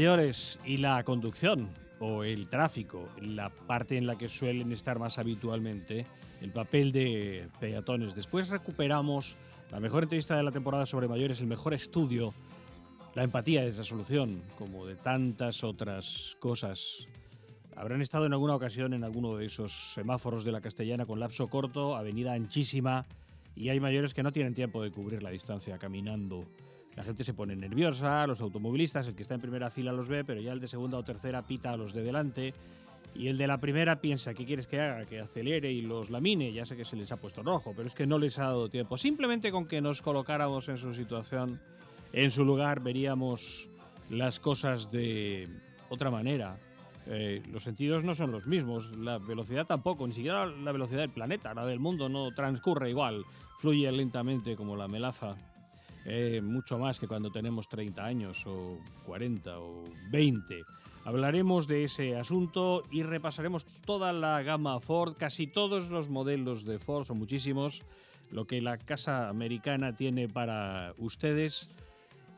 Mayores y la conducción o el tráfico, la parte en la que suelen estar más habitualmente, el papel de peatones. Después recuperamos la mejor entrevista de la temporada sobre mayores, el mejor estudio, la empatía de esa solución, como de tantas otras cosas. Habrán estado en alguna ocasión en alguno de esos semáforos de la castellana con lapso corto, avenida anchísima, y hay mayores que no tienen tiempo de cubrir la distancia caminando. La gente se pone nerviosa, los automovilistas, el que está en primera fila los ve, pero ya el de segunda o tercera pita a los de delante. Y el de la primera piensa, ¿qué quieres que haga? Que acelere y los lamine. Ya sé que se les ha puesto rojo, pero es que no les ha dado tiempo. Simplemente con que nos colocáramos en su situación, en su lugar, veríamos las cosas de otra manera. Eh, los sentidos no son los mismos, la velocidad tampoco, ni siquiera la velocidad del planeta, la del mundo no transcurre igual, fluye lentamente como la melaza. Eh, mucho más que cuando tenemos 30 años o 40 o 20. Hablaremos de ese asunto y repasaremos toda la gama Ford, casi todos los modelos de Ford, son muchísimos, lo que la casa americana tiene para ustedes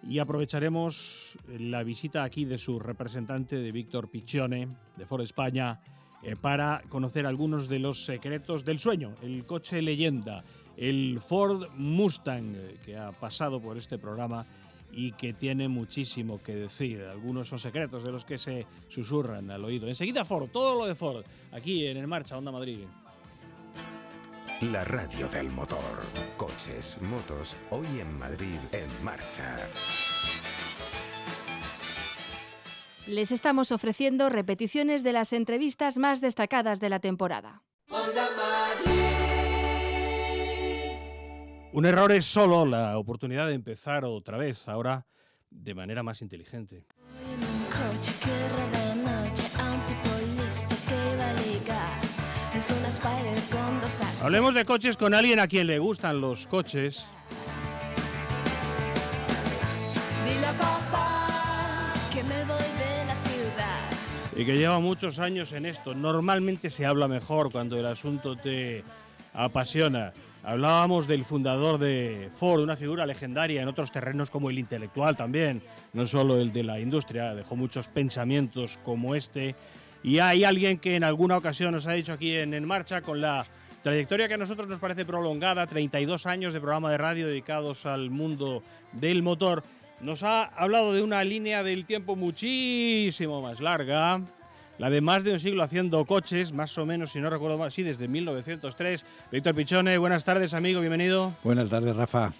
y aprovecharemos la visita aquí de su representante, de Víctor Piccione, de Ford España, eh, para conocer algunos de los secretos del sueño, el coche leyenda el Ford Mustang eh, que ha pasado por este programa y que tiene muchísimo que decir. Algunos son secretos de los que se susurran al oído. Enseguida Ford, todo lo de Ford, aquí en En Marcha, Onda Madrid. La radio del motor. Coches, motos, hoy en Madrid, en marcha. Les estamos ofreciendo repeticiones de las entrevistas más destacadas de la temporada. Un error es solo la oportunidad de empezar otra vez, ahora de manera más inteligente. Hablemos de coches con alguien a quien le gustan los coches. Y que lleva muchos años en esto. Normalmente se habla mejor cuando el asunto te apasiona. Hablábamos del fundador de Ford, una figura legendaria en otros terrenos como el intelectual también, no solo el de la industria, dejó muchos pensamientos como este. Y hay alguien que en alguna ocasión nos ha dicho aquí en En Marcha, con la trayectoria que a nosotros nos parece prolongada, 32 años de programa de radio dedicados al mundo del motor, nos ha hablado de una línea del tiempo muchísimo más larga, la de más de un siglo haciendo coches, más o menos, si no recuerdo mal, sí, desde 1903. Víctor Pichone, buenas tardes, amigo, bienvenido. Buenas tardes, Rafa.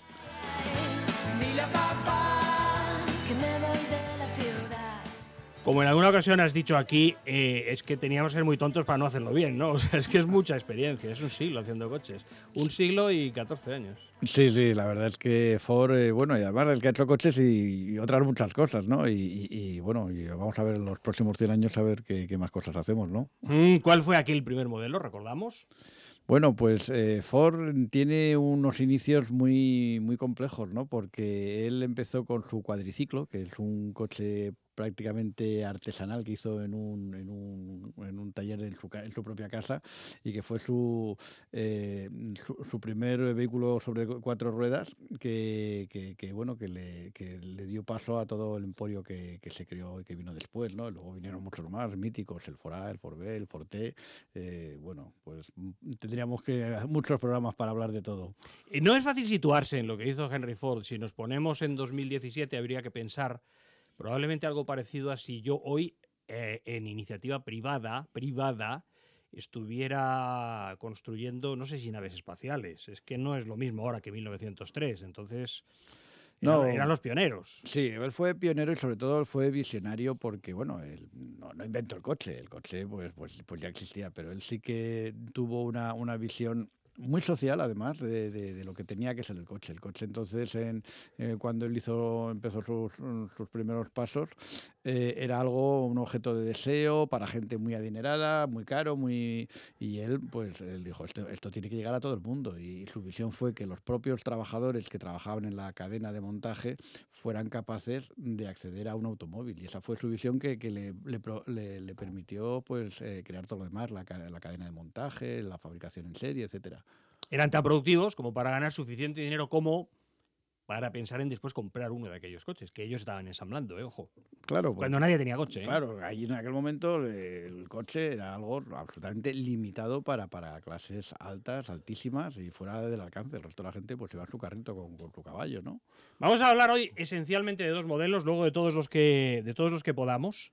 Como en alguna ocasión has dicho aquí, eh, es que teníamos que ser muy tontos para no hacerlo bien, ¿no? O sea, es que es mucha experiencia, es un siglo haciendo coches. Un siglo y 14 años. Sí, sí, la verdad es que Ford, eh, bueno, y además el que ha hecho coches y, otras muchas cosas, ¿no? Y, bueno, y vamos a ver en los próximos 100 años a ver qué, más cosas hacemos, ¿no? Mm, ¿Cuál fue aquel primer modelo, recordamos? Bueno, pues eh, Ford tiene unos inicios muy, muy complejos, ¿no? Porque él empezó con su cuadriciclo, que es un coche prácticamente artesanal que hizo en un, en un, en un taller en su, en su, propia casa y que fue su, eh, su, primer vehículo sobre cuatro ruedas que, que, bueno que le, que le, dio paso a todo el emporio que, se creó y que vino después ¿no? luego vinieron muchos más míticos el Ford A, el Ford B, el Forte eh, bueno pues tendríamos que muchos programas para hablar de todo no es fácil situarse en lo que hizo Henry Ford si nos ponemos en 2017 habría que pensar Probablemente algo parecido a si yo hoy, eh, en iniciativa privada, privada, estuviera construyendo, no sé si naves espaciales, es que no es lo mismo ahora que 1903, entonces... No, eran, los pioneros. Sí, él fue pionero y sobre todo él fue visionario porque, bueno, él no, no inventó el coche, el coche pues, pues, pues ya existía, pero él sí que tuvo una, una visión muy social además de, de, lo que tenía que ser el coche. El coche entonces, en, eh, cuando él hizo, empezó sus, sus primeros pasos, eh, era algo, un objeto de deseo para gente muy adinerada, muy caro, muy y él pues él dijo, esto, tiene que llegar a todo el mundo y su visión fue que los propios trabajadores que trabajaban en la cadena de montaje fueran capaces de acceder a un automóvil. Y esa fue su visión que, que le, le, le, permitió pues eh, crear todo lo demás, la, la cadena de montaje, la fabricación en serie, etcétera eran tan productivos como para ganar suficiente dinero como para pensar en después comprar uno de aquellos coches que ellos estaban ensamblando, ¿eh? ojo. Claro. Cuando nadie tenía coche. ¿eh? Claro, ahí en aquel momento el coche era algo absolutamente limitado para, para clases altas, altísimas y fuera del alcance. El resto de la gente pues iba a su carrito con, con, su caballo, ¿no? Vamos a hablar hoy esencialmente de dos modelos, luego de todos los que, de todos los que podamos.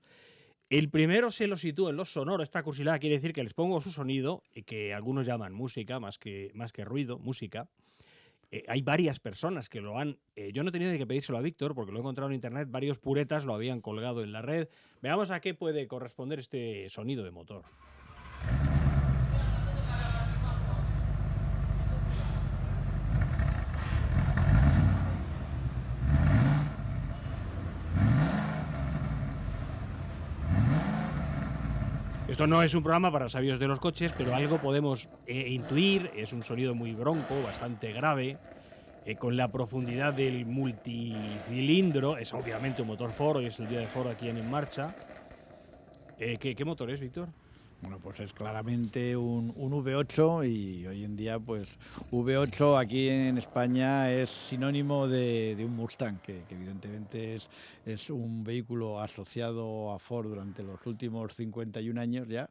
El primero se lo sitúa en los sonoros. Esta cursilada quiere decir que les pongo su sonido, y que algunos llaman música más que, más que ruido, música. Eh, hay varias personas que lo han. Eh, yo no he tenido que pedírselo a Víctor porque lo he encontrado en internet. Varios puretas lo habían colgado en la red. Veamos a qué puede corresponder este sonido de motor. Esto no es un programa para sabios de los coches, pero algo podemos eh, intuir. Es un sonido muy bronco, bastante grave, eh, con la profundidad del multicilindro. Es obviamente un motor Ford, hoy es el día de Ford aquí en En Marcha. Eh, ¿qué, ¿qué, motor es, Víctor? Bueno, pues es claramente un, un, V8 y hoy en día, pues V8 aquí en España es sinónimo de, un Mustang, que, evidentemente es, un vehículo asociado a Ford durante los últimos 51 años ya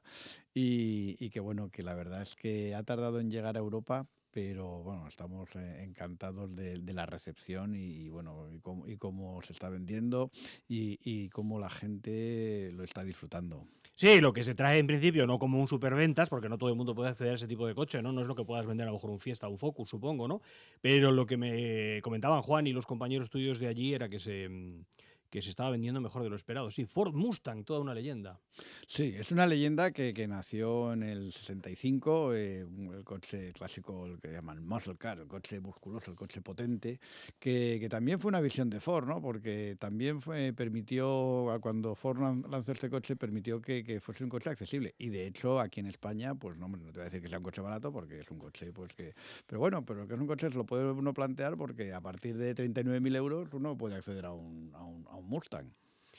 y, que bueno, que la verdad es que ha tardado en llegar a Europa. Pero bueno, estamos eh, encantados de, de, la recepción y, y bueno, y cómo, y cómo, se está vendiendo y, y cómo la gente lo está disfrutando. Sí, lo que se trae en principio no como un superventas, porque no todo el mundo puede acceder a ese tipo de coche, ¿no? No es lo que puedas vender a lo mejor un Fiesta o un Focus, supongo, ¿no? Pero lo que me comentaban Juan y los compañeros tuyos de allí era que se que se estaba vendiendo mejor de lo esperado. Sí, Ford Mustang, toda una leyenda. Sí, es una leyenda que, que nació en el 65, eh, el coche clásico, el que llaman muscle car, el coche musculoso, el coche potente, que, que, también fue una visión de Ford, ¿no? Porque también fue, permitió, cuando Ford lanzó este coche, permitió que, que, fuese un coche accesible. Y de hecho, aquí en España, pues no, no te voy a decir que sea un coche barato, porque es un coche, pues que... Pero bueno, pero que es un coche, se lo puede uno plantear porque a partir de 39.000 euros uno puede acceder a un, a un, a un Mustang.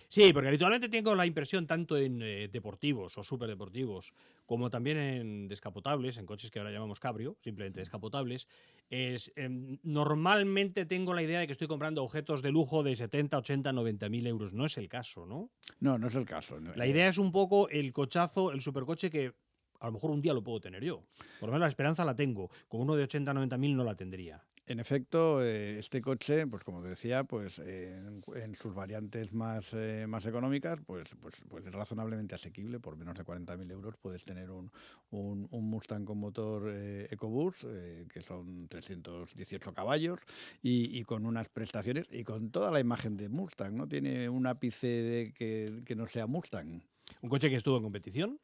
Sí, porque habitualmente tengo la impresión tanto en eh, deportivos o superdeportivos como también en descapotables, en coches que ahora llamamos cabrio, simplemente descapotables, es, eh, normalmente tengo la idea de que estoy comprando objetos de lujo de 70, 80, 90 mil euros. No es el caso, ¿no? No, no es el caso. No. La idea es un poco el cochazo, el supercoche que a lo mejor un día lo puedo tener yo. Por lo menos la esperanza la tengo. Con uno de 80, 90 mil no la tendría. En efecto, eh, este coche, pues como decía, pues en, sus variantes más, eh, más económicas, pues, pues, pues, es razonablemente asequible. Por menos de 40.000 euros puedes tener un, un, un Mustang con motor eh, EcoBoost, que son 318 caballos, y, y, con unas prestaciones y con toda la imagen de Mustang. No tiene un ápice de que, que no sea Mustang. ¿Un coche que estuvo en competición?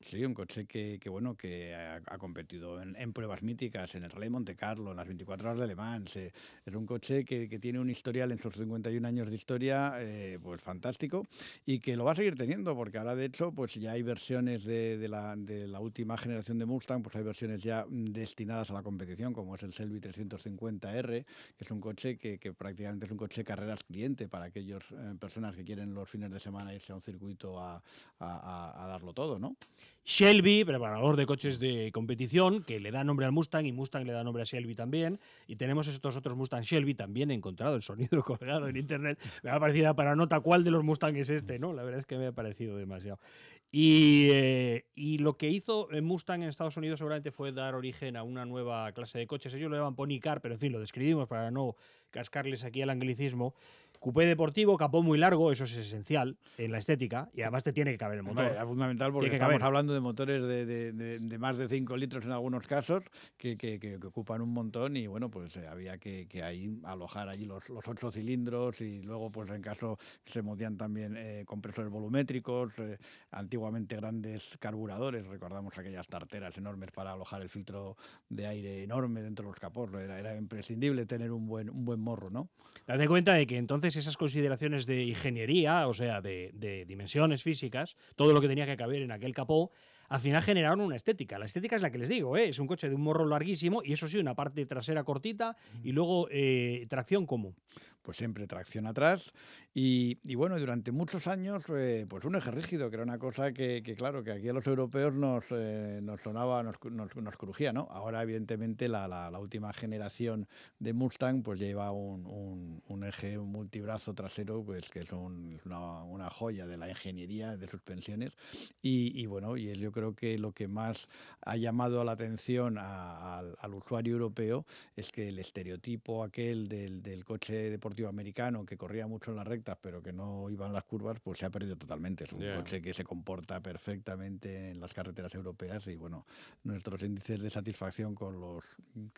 Sí, un coche que, bueno, que ha, competido en, pruebas míticas, en el Rally Monte Carlo, en las 24 horas de Le Mans. Eh, es un coche que, tiene un historial en sus 51 años de historia, eh, pues fantástico, y que lo va a seguir teniendo, porque ahora de hecho, pues ya hay versiones de, la, última generación de Mustang, pues hay versiones ya destinadas a la competición, como es el Selby 350R, que es un coche que, prácticamente es un coche carreras cliente para aquellas eh, personas que quieren los fines de semana irse a un circuito a, a darlo todo, ¿no? Shelby, preparador de coches de competición, que le da nombre al Mustang y Mustang le da nombre a Shelby también. Y tenemos estos otros Mustang Shelby, también he encontrado el sonido colgado en internet. Me ha parecido para nota cuál de los Mustang es este, ¿no? La verdad es que me ha parecido demasiado. Y, eh, lo que hizo Mustang en Estados Unidos seguramente fue dar origen a una nueva clase de coches. Ellos lo llaman Pony Car, pero en fin, lo describimos para no cascarles aquí el anglicismo Cupé deportivo, capó muy largo, eso es esencial en la estética y además te tiene que caber el motor. Hombre, era fundamental porque que estamos hablando de motores de, de- de- de más de 5 litros en algunos casos que, que- que- ocupan un montón y bueno, pues eh, había que, ahí alojar allí los, los ocho cilindros y luego pues en caso se movían también eh, compresores volumétricos, eh, antiguamente grandes carburadores, recordamos aquellas tarteras enormes para alojar el filtro de aire enorme dentro de los capós, era, era imprescindible tener un buen, un buen morro, ¿no? Date cuenta de que entonces esas consideraciones de ingeniería, o sea, de, de dimensiones físicas, todo lo que tenía que caber en aquel capó, al final generaron una estética. La estética es la que les digo, ¿eh? es un coche de un morro larguísimo y eso sí, una parte trasera cortita y luego eh, tracción como. Pues siempre tracción atrás. Y, y bueno, durante muchos años, eh, pues un eje rígido, que era una cosa que, que, claro, que aquí a los europeos nos, eh, nos sonaba, nos, nos, nos crujía, ¿no? Ahora, evidentemente, la, la- la última generación de Mustang, pues lleva un, un- un eje un multibrazo trasero, pues que es un- una, una joya de la ingeniería de suspensiones. Y, y bueno, y es yo creo que lo que más ha llamado la atención a- al, al usuario europeo es que el estereotipo aquel del, del coche deportivo americano que corría mucho en las rectas pero que no iba en las curvas, pues se ha perdido totalmente. Es un coche que se comporta perfectamente en las carreteras europeas y bueno, nuestros índices de satisfacción con los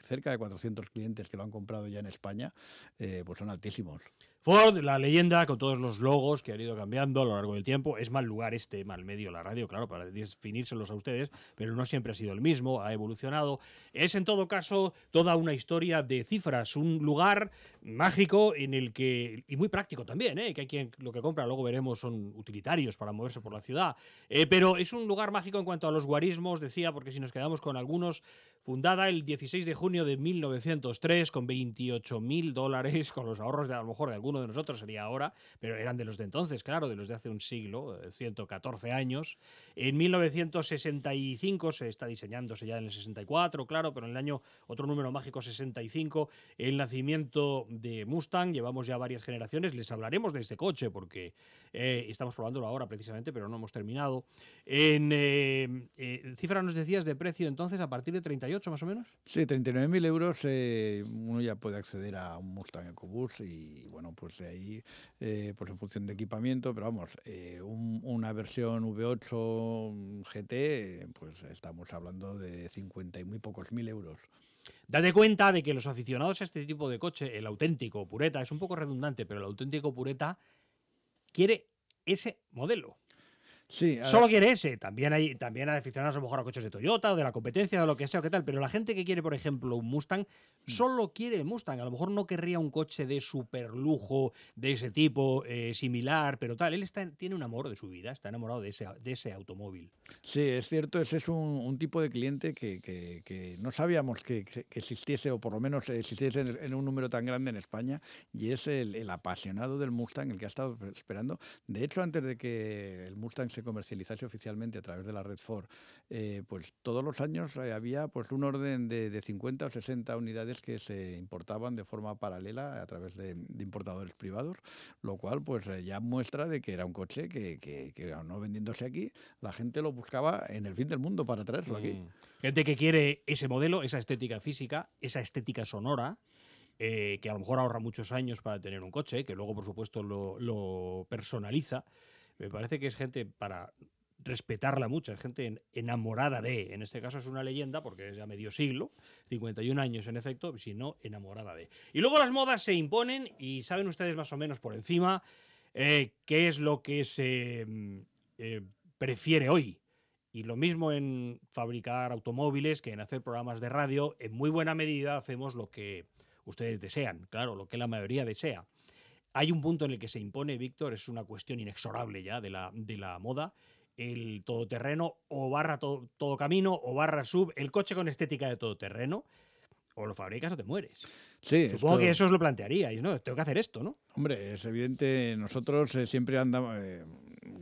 cerca de 400 clientes que lo han comprado ya en España, eh, pues son altísimos. La leyenda, con todos los logos que han ido cambiando a lo largo del tiempo. Es mal lugar este, mal medio la radio, claro, para definírselos a ustedes, pero no siempre ha sido el mismo, ha evolucionado. Es en todo caso toda una historia de cifras, un lugar mágico en el que, y muy práctico también, ¿eh? que hay quien lo que compra, luego veremos, son utilitarios para moverse por la ciudad. Eh, pero es un lugar mágico en cuanto a los guarismos, decía, porque si nos quedamos con algunos, fundada el 16 de junio de 1903 con 28 mil dólares, con los ahorros de a lo mejor de de nosotros sería ahora, pero eran de los de entonces, claro, de los de hace un siglo, eh, 114 años. En 1965 se está diseñándose ya en el 64, claro, pero en el año otro número mágico 65, el nacimiento de Mustang, llevamos ya varias generaciones, les hablaremos de este coche porque eh, estamos probándolo ahora precisamente, pero no hemos terminado. En eh, eh, cifra nos decías de precio entonces a partir de 38 más o menos. Sí, 39.000 euros eh, uno ya puede acceder a un Mustang EcoBoost y bueno, pues de ahí, eh, pues en función de equipamiento, pero vamos, eh, un- una versión V8 GT, eh, pues estamos hablando de 50 y muy pocos mil euros. Date cuenta de que los aficionados a este tipo de coche, el auténtico pureta, es un poco redundante, pero el auténtico pureta quiere ese modelo. Sí, Solo quiere ese. También hay, también hay aficionados a lo mejor a coches de Toyota o de la competencia o lo que sea o qué tal. Pero la gente que quiere, por ejemplo, un Mustang, solo quiere el Mustang. A lo mejor no querría un coche de super lujo de ese tipo, eh, similar, pero tal. Él está, tiene un amor de su vida, está enamorado de ese, de ese automóvil. Sí, es cierto, ese es un, un tipo de cliente que, que- que no sabíamos que, que existiese, o por lo menos existiese en, en un número tan grande en España, y es el, el apasionado del Mustang, el que ha estado esperando. De hecho, antes de que el Mustang se comercializase oficialmente a través de la red Ford, eh, pues todos los años eh, había pues un orden de, de 50 o 60 unidades que se importaban de forma paralela a través de, de importadores privados, lo cual pues eh, ya muestra de que era un coche que, que, que, no vendiéndose aquí, la gente lo buscaba en el fin del mundo para traerlo aquí. Mm. Gente que quiere ese modelo, esa estética física, esa estética sonora, eh, que a lo mejor ahorra muchos años para tener un coche, que luego, por supuesto, lo, lo personaliza. Me parece que es gente para respetarla mucho, es gente en- enamorada de, en este caso es una leyenda porque es ya medio siglo, 51 años en efecto, si no, enamorada de. Y luego las modas se imponen y saben ustedes más o menos por encima eh, qué es lo que se mm, eh, prefiere hoy. Y lo mismo en fabricar automóviles que en hacer programas de radio, en muy buena medida hacemos lo que ustedes desean, claro, lo que la mayoría desea. Hay un punto en el que se impone, Víctor, es una cuestión inexorable ya de la, de la moda, el todoterreno o barra to- todo camino o barra sub, el coche con estética de todoterreno, o lo fabricas o te mueres. Sí, Supongo esto- que eso os lo plantearíais, ¿no? Tengo que hacer esto, ¿no? Hombre, es evidente, nosotros eh, siempre andamos, eh,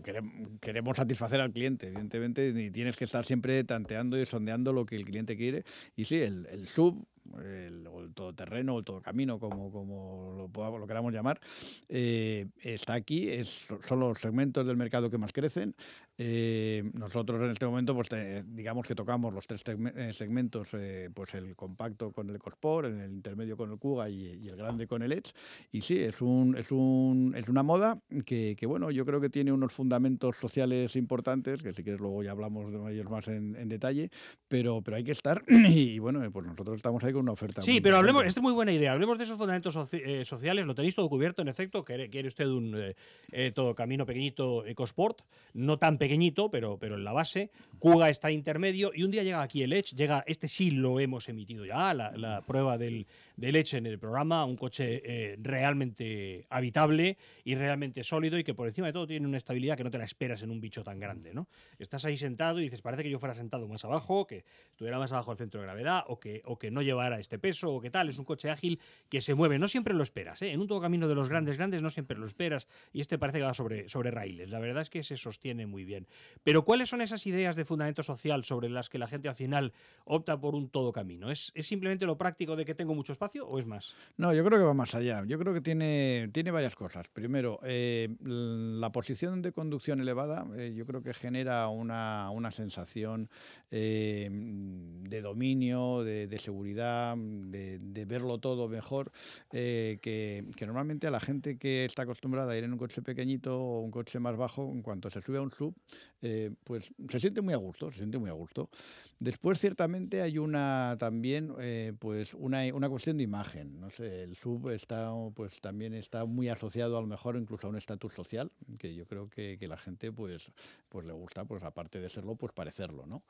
querem- queremos satisfacer al cliente, evidentemente, y tienes que estar siempre tanteando y sondeando lo que el cliente quiere. Y sí, el, el sub, el, o el todoterreno, o el todocamino, como, como lo, queramos llamar, eh, está aquí, son los segmentos del mercado que más crecen. Eh, nosotros en este momento, pues digamos que tocamos los tres eh, segmentos, eh, pues el compacto con el EcoSport, el intermedio con el Kuga y, el grande con el Edge. Y sí, es, un, es, un, es una moda que, que, bueno, yo creo que tiene unos fundamentos sociales importantes, que si quieres luego ya hablamos de ellos más en, detalle, pero, pero hay que estar y bueno, pues nosotros estamos ahí con una oferta. Sí, pero hablemos, esta es muy buena idea, hablemos de esos fundamentos sociales, lo tenéis todo cubierto, en efecto, quiere, quiere usted un todo camino pequeñito EcoSport, no tan pequeñito, pero, pero en la base. Kuga está intermedio y un día llega aquí el Edge, llega, este sí lo hemos emitido ya, la prueba del, de leche en el programa, un coche eh, realmente habitable y realmente sólido y que por encima de todo tiene una estabilidad que no te la esperas en un bicho tan grande. ¿no? Estás ahí sentado y dices, parece que yo fuera sentado más abajo, que estuviera más abajo del centro de gravedad o que, o que no llevara este peso o que tal. Es un coche ágil que se mueve. No siempre lo esperas. ¿eh? En un todo camino de los grandes, grandes no siempre lo esperas y este parece que va sobre, sobre raíles. La verdad es que se sostiene muy bien. Pero ¿cuáles son esas ideas de fundamento social sobre las que la gente al final opta por un todo camino? ¿Es, es simplemente lo práctico de que tengo mucho espacio? O es más? No, yo creo que va más allá. Yo creo que tiene, tiene varias cosas. Primero, eh, la posición de conducción elevada, eh, yo creo que genera una, sensación eh, de dominio, de, seguridad, de, verlo todo mejor, que, normalmente a la gente que está acostumbrada a ir en un coche pequeñito o un coche más bajo, en cuanto se sube a un sub, pues se siente muy a gusto, se siente muy a gusto. Después, ciertamente, hay una también, pues una, una imagen. No sé, el sub está, pues, también está muy asociado a lo mejor incluso a un estatus social, que yo creo que, que, la gente pues, pues le gusta, pues aparte de serlo, pues parecerlo. ¿no?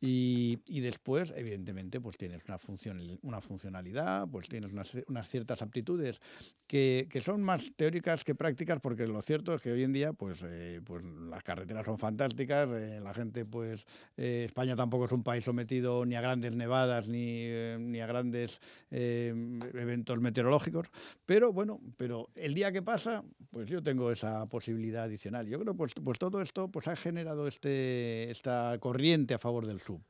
Y, y después, evidentemente, pues tienes una, función, una funcionalidad, pues tienes unas, unas ciertas aptitudes que, que, son más teóricas que prácticas, porque lo cierto es que hoy en día pues, eh, pues las carreteras son fantásticas, eh, la gente, pues eh, España tampoco es un país sometido ni a grandes nevadas ni, ni a grandes Em, eventos meteorológicos, pero bueno, pero el día que pasa, pues yo tengo esa posibilidad adicional. Yo creo pues, pues todo esto pues ha generado este, esta corriente a favor del sub.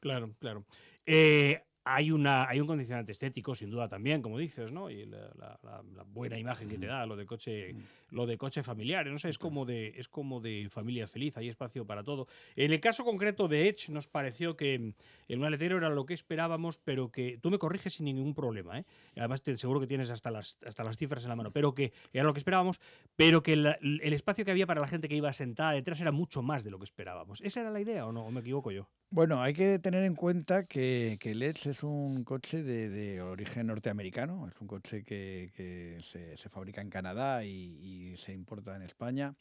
Claro, claro. Eh, hay, una, hay un condicionante estético, sin duda también, como dices, ¿no? Y la, buena imagen que te da, lo de coche, lo de coche familiar, no sé, es como de, es como de familia feliz, hay espacio para todo. En el caso concreto de Edge, nos pareció que el maletero era lo que esperábamos, pero que tú me corriges sin ningún problema, ¿eh? Además, te, seguro que tienes hasta las, hasta las cifras en la mano, pero que era lo que esperábamos, pero que el espacio que había para la gente que iba sentada detrás era mucho más de lo que esperábamos. ¿Esa era la idea o no? ¿O me equivoco yo? Bueno, hay que tener en cuenta que, el Edge es un coche de, origen norteamericano, es un coche que, se, fabrica en Canadá y, se importa en España.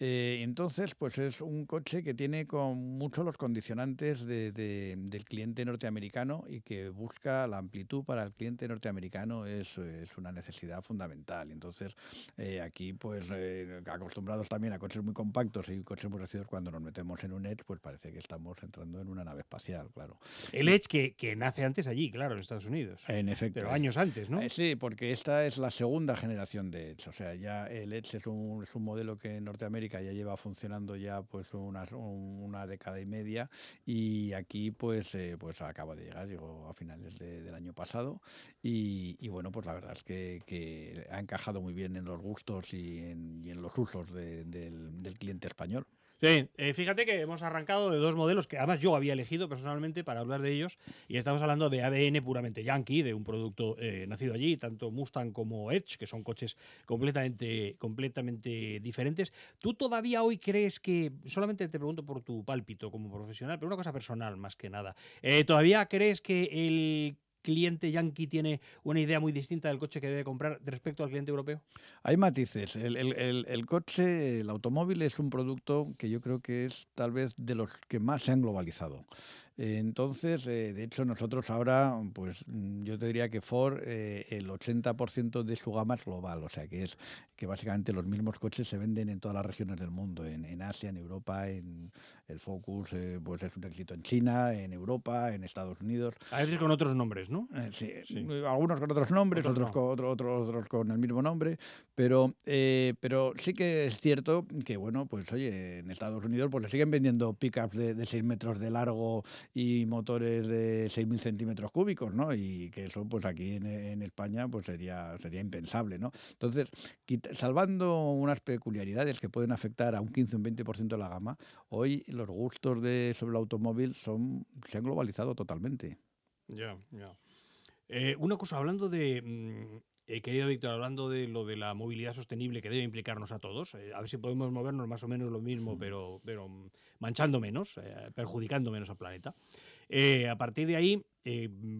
Eh, entonces, pues es un coche que tiene con mucho los condicionantes del cliente norteamericano y que busca la amplitud para el cliente norteamericano es, una necesidad fundamental. Entonces, eh, aquí, pues eh, acostumbrados también a coches muy compactos y coches muy reducidos, cuando nos metemos en un Edge, pues parece que estamos entrando en una nave espacial, claro. El Edge que, que nace antes allí, claro, en Estados Unidos. En efecto. Pero años antes, ¿no? Eh, sí, porque esta es la segunda generación de Edge. O sea, ya el Edge es un, es un modelo que en Norteamérica ya lleva funcionando ya pues una, una década y media y aquí pues, eh, pues acaba de llegar, llegó a finales del año pasado y, bueno, pues la verdad es que, que, ha encajado muy bien en los gustos y en, y en los usos del, del cliente español. Sí, eh, fíjate que hemos arrancado de dos modelos que además yo había elegido personalmente para hablar de ellos y estamos hablando de ADN puramente yankee, de un producto eh, nacido allí, tanto Mustang como Edge, que son coches completamente, completamente diferentes. ¿Tú todavía hoy crees que, solamente te pregunto por tu pálpito como profesional, pero una cosa personal más que nada, eh, ¿todavía crees que el cliente yankee tiene una idea muy distinta del coche que debe comprar respecto al cliente europeo? Hay matices. El, coche, el automóvil es un producto que yo creo que es tal vez de los que más se han globalizado. Entonces, eh, de hecho, nosotros ahora, pues yo te diría que Ford, eh, el 80% de su gama es global, o sea que es que básicamente los mismos coches se venden en todas las regiones del mundo, en, Asia, en Europa, en el Focus, eh, pues es un éxito en China, en Europa, en Estados Unidos. A veces con otros nombres, ¿no? sí, algunos con otros nombres, otros, con, otros con el mismo nombre, pero, pero sí que es cierto que, bueno, pues oye, en Estados Unidos pues le siguen vendiendo pickups de, de 6 metros de largo y motores de 6.000 centímetros cúbicos, ¿no? Y que eso, pues aquí en, España, pues sería, sería impensable, ¿no? Entonces, salvando unas peculiaridades que pueden afectar a un 15 o un 20% de la gama, hoy los gustos de, sobre el automóvil son, se han globalizado totalmente. Ya, ya. Eh, una cosa, hablando de, mm, eh, querido Víctor, hablando de lo de la movilidad sostenible que debe implicarnos a todos, eh, a ver si podemos movernos más o menos lo mismo, pero, pero manchando menos, perjudicando menos al planeta. a partir de ahí,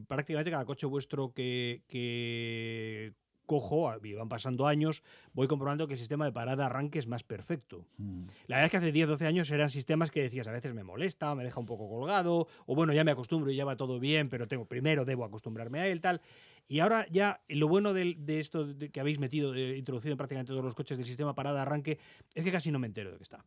prácticamente cada coche vuestro que, que cojo, y van pasando años, voy comprobando que el sistema de parada-arranque es más perfecto. Mm. La verdad es que hace 10, 12 años eran sistemas que decías, a veces me molesta, me deja un poco colgado, o bueno, ya me acostumbro y ya va todo bien, pero tengo primero debo acostumbrarme a él, tal. Y ahora ya lo bueno de, esto que habéis metido, introducido en prácticamente todos los coches del sistema parada-arranque, es que casi no me entero de que está.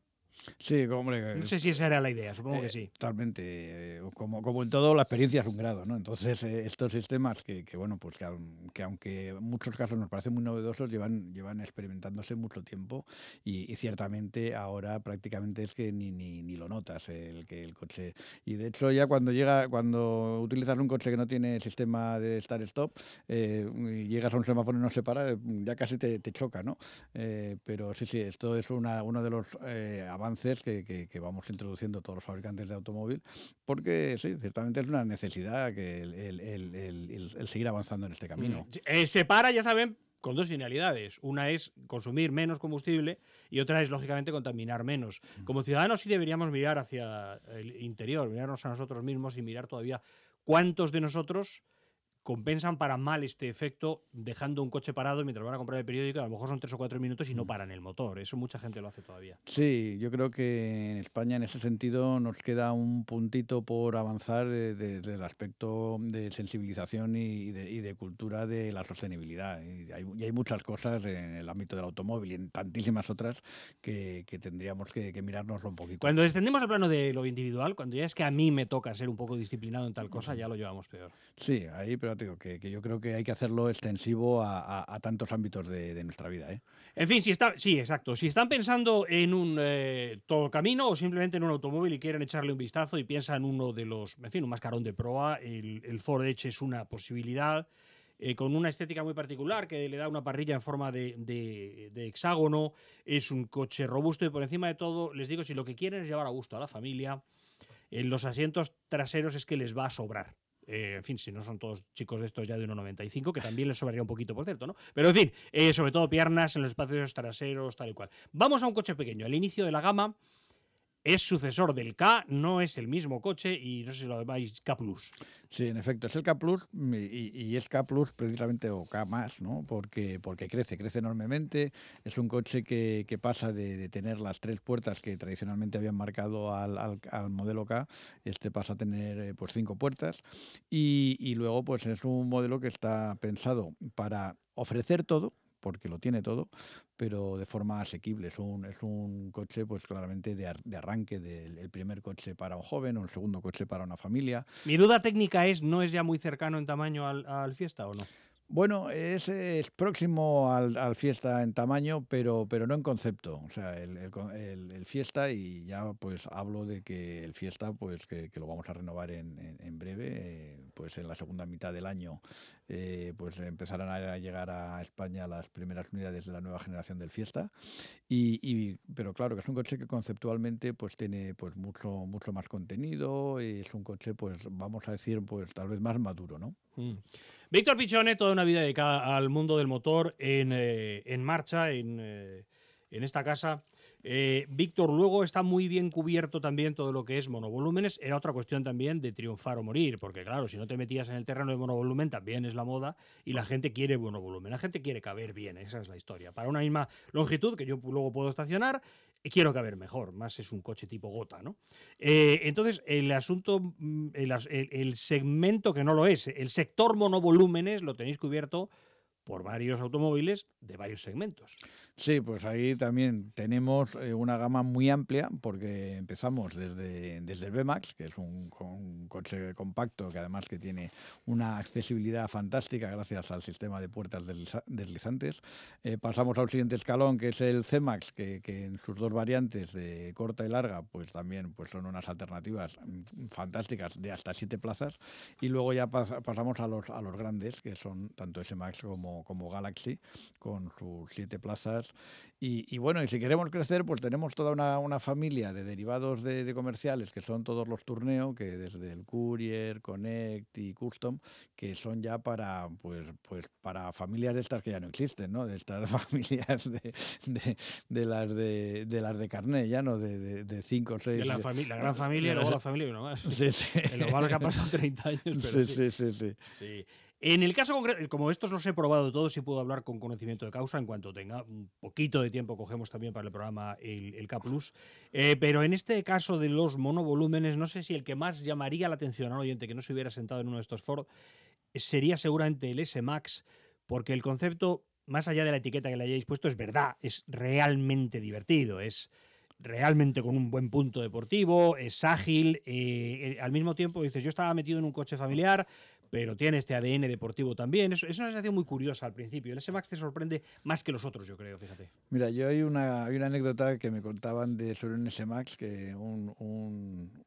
Sí, hombre. No sé si esa era la idea, supongo que eh, sí. Totalmente. Eh, como, como en todo, la experiencia es un grado, ¿no? Entonces, eh, estos sistemas que, que, bueno, pues que, aunque en muchos casos nos parecen muy novedosos, llevan, llevan experimentándose mucho tiempo y, ciertamente ahora prácticamente es que ni, ni, ni, lo notas el que el coche. Y de hecho, ya cuando llega, cuando utilizas un coche que no tiene sistema de start-stop, y llegas a un semáforo y no se para, ya casi te, te choca, ¿no? pero sí, sí, esto es una, uno de los avances que, vamos introduciendo todos los fabricantes de automóvil, porque sí, ciertamente es una necesidad que el, seguir avanzando en este camino. Mm, eh, se para, ya saben, con dos finalidades. Una es consumir menos combustible y otra es, lógicamente, contaminar menos. Mm. Como ciudadanos sí deberíamos mirar hacia el interior, mirarnos a nosotros mismos y mirar todavía cuántos de nosotros compensan para mal este efecto dejando un coche parado mientras van a comprar el periódico, a lo mejor son tres o cuatro minutos y no mm. paran el motor. Eso mucha gente lo hace todavía. Sí, yo creo que en España en ese sentido nos queda un puntito por avanzar desde el aspecto de sensibilización y de, cultura de la sostenibilidad. Y hay, hay, muchas cosas en el ámbito del automóvil y en tantísimas otras que, tendríamos que, que, mirárnoslo un poquito. Cuando descendemos al plano de lo individual, cuando ya es que a mí me toca ser un poco disciplinado en tal cosa, ya lo llevamos peor. Sí, ahí, pero que, yo creo que hay que hacerlo extensivo a, tantos ámbitos de, nuestra vida. ¿eh? En fin, si está, sí, exacto. Si están pensando en un eh, todo camino o simplemente en un automóvil y quieren echarle un vistazo y piensan en uno de los, en fin, un mascarón de proa, el, el Ford Edge es una posibilidad. Eh, con una estética muy particular que le da una parrilla en forma de, de, hexágono. Es un coche robusto y por encima de todo, les digo, si lo que quieren es llevar a gusto a la familia, en los asientos traseros es que les va a sobrar. Eh, en fin, si no son todos chicos de estos ya de 1,95, que también les sobraría un poquito, por cierto, ¿no? Pero en fin, eh, sobre todo piernas en los espacios traseros, tal y cual. Vamos a un coche pequeño. Al inicio de la gama es sucesor del K, no es el mismo coche y no sé si lo llamáis K Plus. Sí, en efecto, es el K Plus y, es K Plus precisamente o K más, ¿no? Porque, porque crece, crece enormemente. Es un coche que, pasa de, tener las tres puertas que tradicionalmente habían marcado al, al, modelo K, este pasa a tener eh, pues cinco puertas y, y luego pues es un modelo que está pensado para ofrecer todo, porque lo tiene todo, pero de forma asequible. Es un, es un coche, pues claramente de, de arranque del primer coche para un joven o el segundo coche para una familia. Mi duda técnica es, ¿no es ya muy cercano en tamaño al Fiesta o no? Bueno, es, próximo al, Fiesta en tamaño, pero, pero no en concepto. O sea, el, el, el, Fiesta, y ya pues hablo de que el Fiesta, pues que, que lo vamos a renovar en, en, breve, eh, pues en la segunda mitad del año, eh, pues empezarán a llegar a España las primeras unidades de la nueva generación del Fiesta. Y, y, pero claro, que es un coche que conceptualmente pues tiene pues mucho, mucho más contenido, y es un coche, pues vamos a decir, pues tal vez más maduro, ¿no? Mm. Víctor Pichone, toda una vida dedicada al mundo del motor en, eh, marcha, eh, en esta casa. Eh, Víctor, luego está muy bien cubierto también todo lo que es monovolúmenes. Era otra cuestión también de triunfar o morir, porque claro, si no te metías en el terreno de monovolumen también es la moda y la gente quiere monovolumen. La gente quiere caber bien, esa es la historia. Para una misma longitud que yo luego puedo estacionar, quiero caber mejor, más es un coche tipo gota, ¿no? Eh, entonces, el asunto, mm, el, el segmento que no lo es, el sector monovolúmenes lo tenéis cubierto por varios automóviles de varios segmentos. Sí, pues ahí también tenemos eh, una gama muy amplia porque empezamos desde, desde el B-Max, que es un, coche compacto que además que tiene una accesibilidad fantástica gracias al sistema de puertas deslizantes. Eh, pasamos al siguiente escalón que es el C-Max, que, en sus dos variantes de corta y larga pues también pues son unas alternativas mm, fantásticas de hasta siete plazas. Y luego ya pasamos a los, a los grandes, que son tanto S-Max como, como Galaxy, con sus siete plazas y, bueno, y si queremos crecer, pues tenemos toda una, familia de derivados de, comerciales, que son todos los turneos, que desde el Courier, Connect y Custom, que son ya para pues pues para familias de estas que ya no existen, ¿no? De estas familias de, de, las de, de las de carnet, ya no de, de, cinco o seis. De la, la gran familia y luego la familia y uno más. Sí, sí. En lo malo que ha pasado 30 años. Pero sí, sí, sí. sí. En el caso concreto, como estos los he probado todos y puedo hablar con conocimiento de causa, en cuanto tenga un poquito de tiempo cogemos también para el programa el, K. Eh, pero en este caso de los monovolúmenes, no sé si el que más llamaría la atención al oyente que no se hubiera sentado en uno de estos Ford sería seguramente el S Max, porque el concepto, más allá de la etiqueta que le hayáis puesto, es verdad, es realmente divertido, es realmente con un buen punto deportivo, es ágil, eh, eh, al mismo tiempo dices, yo estaba metido en un coche familiar, pero tiene este ADN deportivo también. Es, una sensación muy curiosa al principio. El S-Max te sorprende más que los otros, yo creo, fíjate. Mira, yo hay una, hay una anécdota que me contaban de sobre un S-Max que un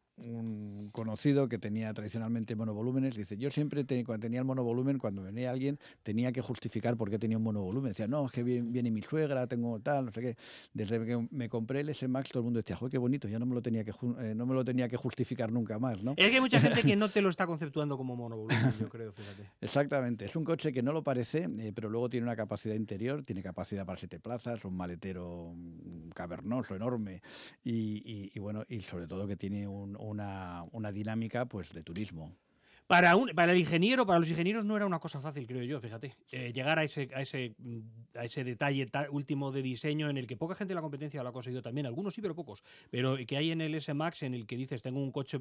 conocido que tenía tradicionalmente monovolúmenes, dice, yo siempre cuando tenía el monovolumen, cuando venía alguien, tenía que justificar por qué tenía un monovolumen. Decía, no, es que viene, mi suegra, tengo tal, no sé qué. Desde que me compré el S-Max, todo el mundo decía, joder, qué bonito, ya no me lo tenía que, eh, no me lo tenía que justificar nunca más, ¿no? Es que hay mucha gente que no te lo está conceptuando como monovolumen, yo creo, fíjate. Exactamente, es un coche que no lo parece, eh, pero luego tiene una capacidad interior, tiene capacidad para siete plazas, un maletero cavernoso, enorme, y, bueno, y sobre todo que tiene una una dinámica pues de turismo. Para, un, para el ingeniero, para los ingenieros no era una cosa fácil, creo yo, fíjate. Eh, llegar a ese, a, ese, a ese detalle último de diseño en el que poca gente de la competencia lo ha conseguido también, algunos sí, pero pocos. Pero que hay en el S-Max en el que dices, tengo un coche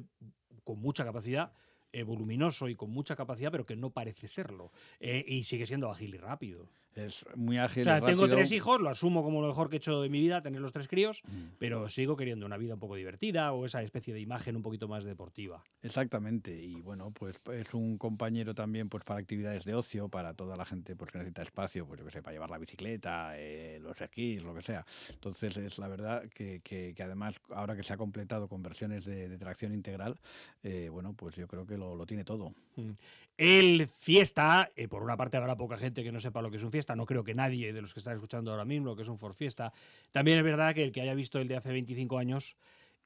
con mucha capacidad, eh, voluminoso y con mucha capacidad, pero que no parece serlo. Eh, y sigue siendo ágil y rápido. Es muy ágil. O sea, tengo tres hijos, lo asumo como lo mejor que he hecho de mi vida, tener los tres críos, mm. pero sigo queriendo una vida un poco divertida o esa especie de imagen un poquito más deportiva. Exactamente, y bueno, pues es un compañero también pues para actividades de ocio, para toda la gente pues que necesita espacio, pues yo que sé, para llevar la bicicleta, eh, los esquís, lo que sea. Entonces es la verdad que, que, además ahora que se ha completado con versiones de, tracción integral, eh, bueno, pues yo creo que lo, lo tiene todo. Mm. El Fiesta, eh, por una parte habrá poca gente que no sepa lo que es un Fiesta, no creo que nadie de los que están escuchando ahora mismo lo que es un Ford Fiesta. También es verdad que el que haya visto el de hace 25 años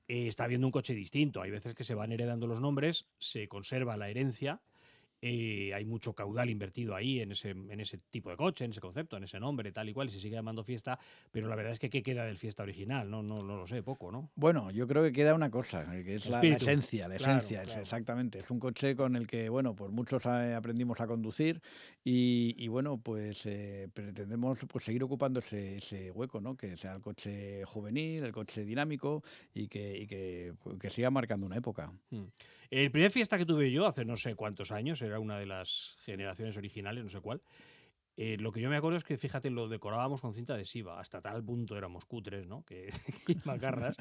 eh, está viendo un coche distinto. Hay veces que se van heredando los nombres, se conserva la herencia, eh, hay mucho caudal invertido ahí en ese, en ese tipo de coche, en ese concepto, en ese nombre, tal y cual, y se sigue llamando fiesta, pero la verdad es que ¿qué queda del fiesta original? No, no, no lo sé, poco, ¿no? Bueno, yo creo que queda una cosa, que es la, esencia, la esencia, exactamente. Es un coche con el que, bueno, pues muchos aprendimos a conducir y, bueno, pues eh, pretendemos pues, seguir ocupando ese, hueco, ¿no? Que sea el coche juvenil, el coche dinámico y que, que, siga marcando una época. Hmm. El primer fiesta que tuve yo hace no sé cuántos años, era una de las generaciones originales, no sé cuál. Eh, lo que yo me acuerdo es que, fíjate, lo decorábamos con cinta adhesiva, hasta tal punto éramos cutres, ¿no? Que macarras.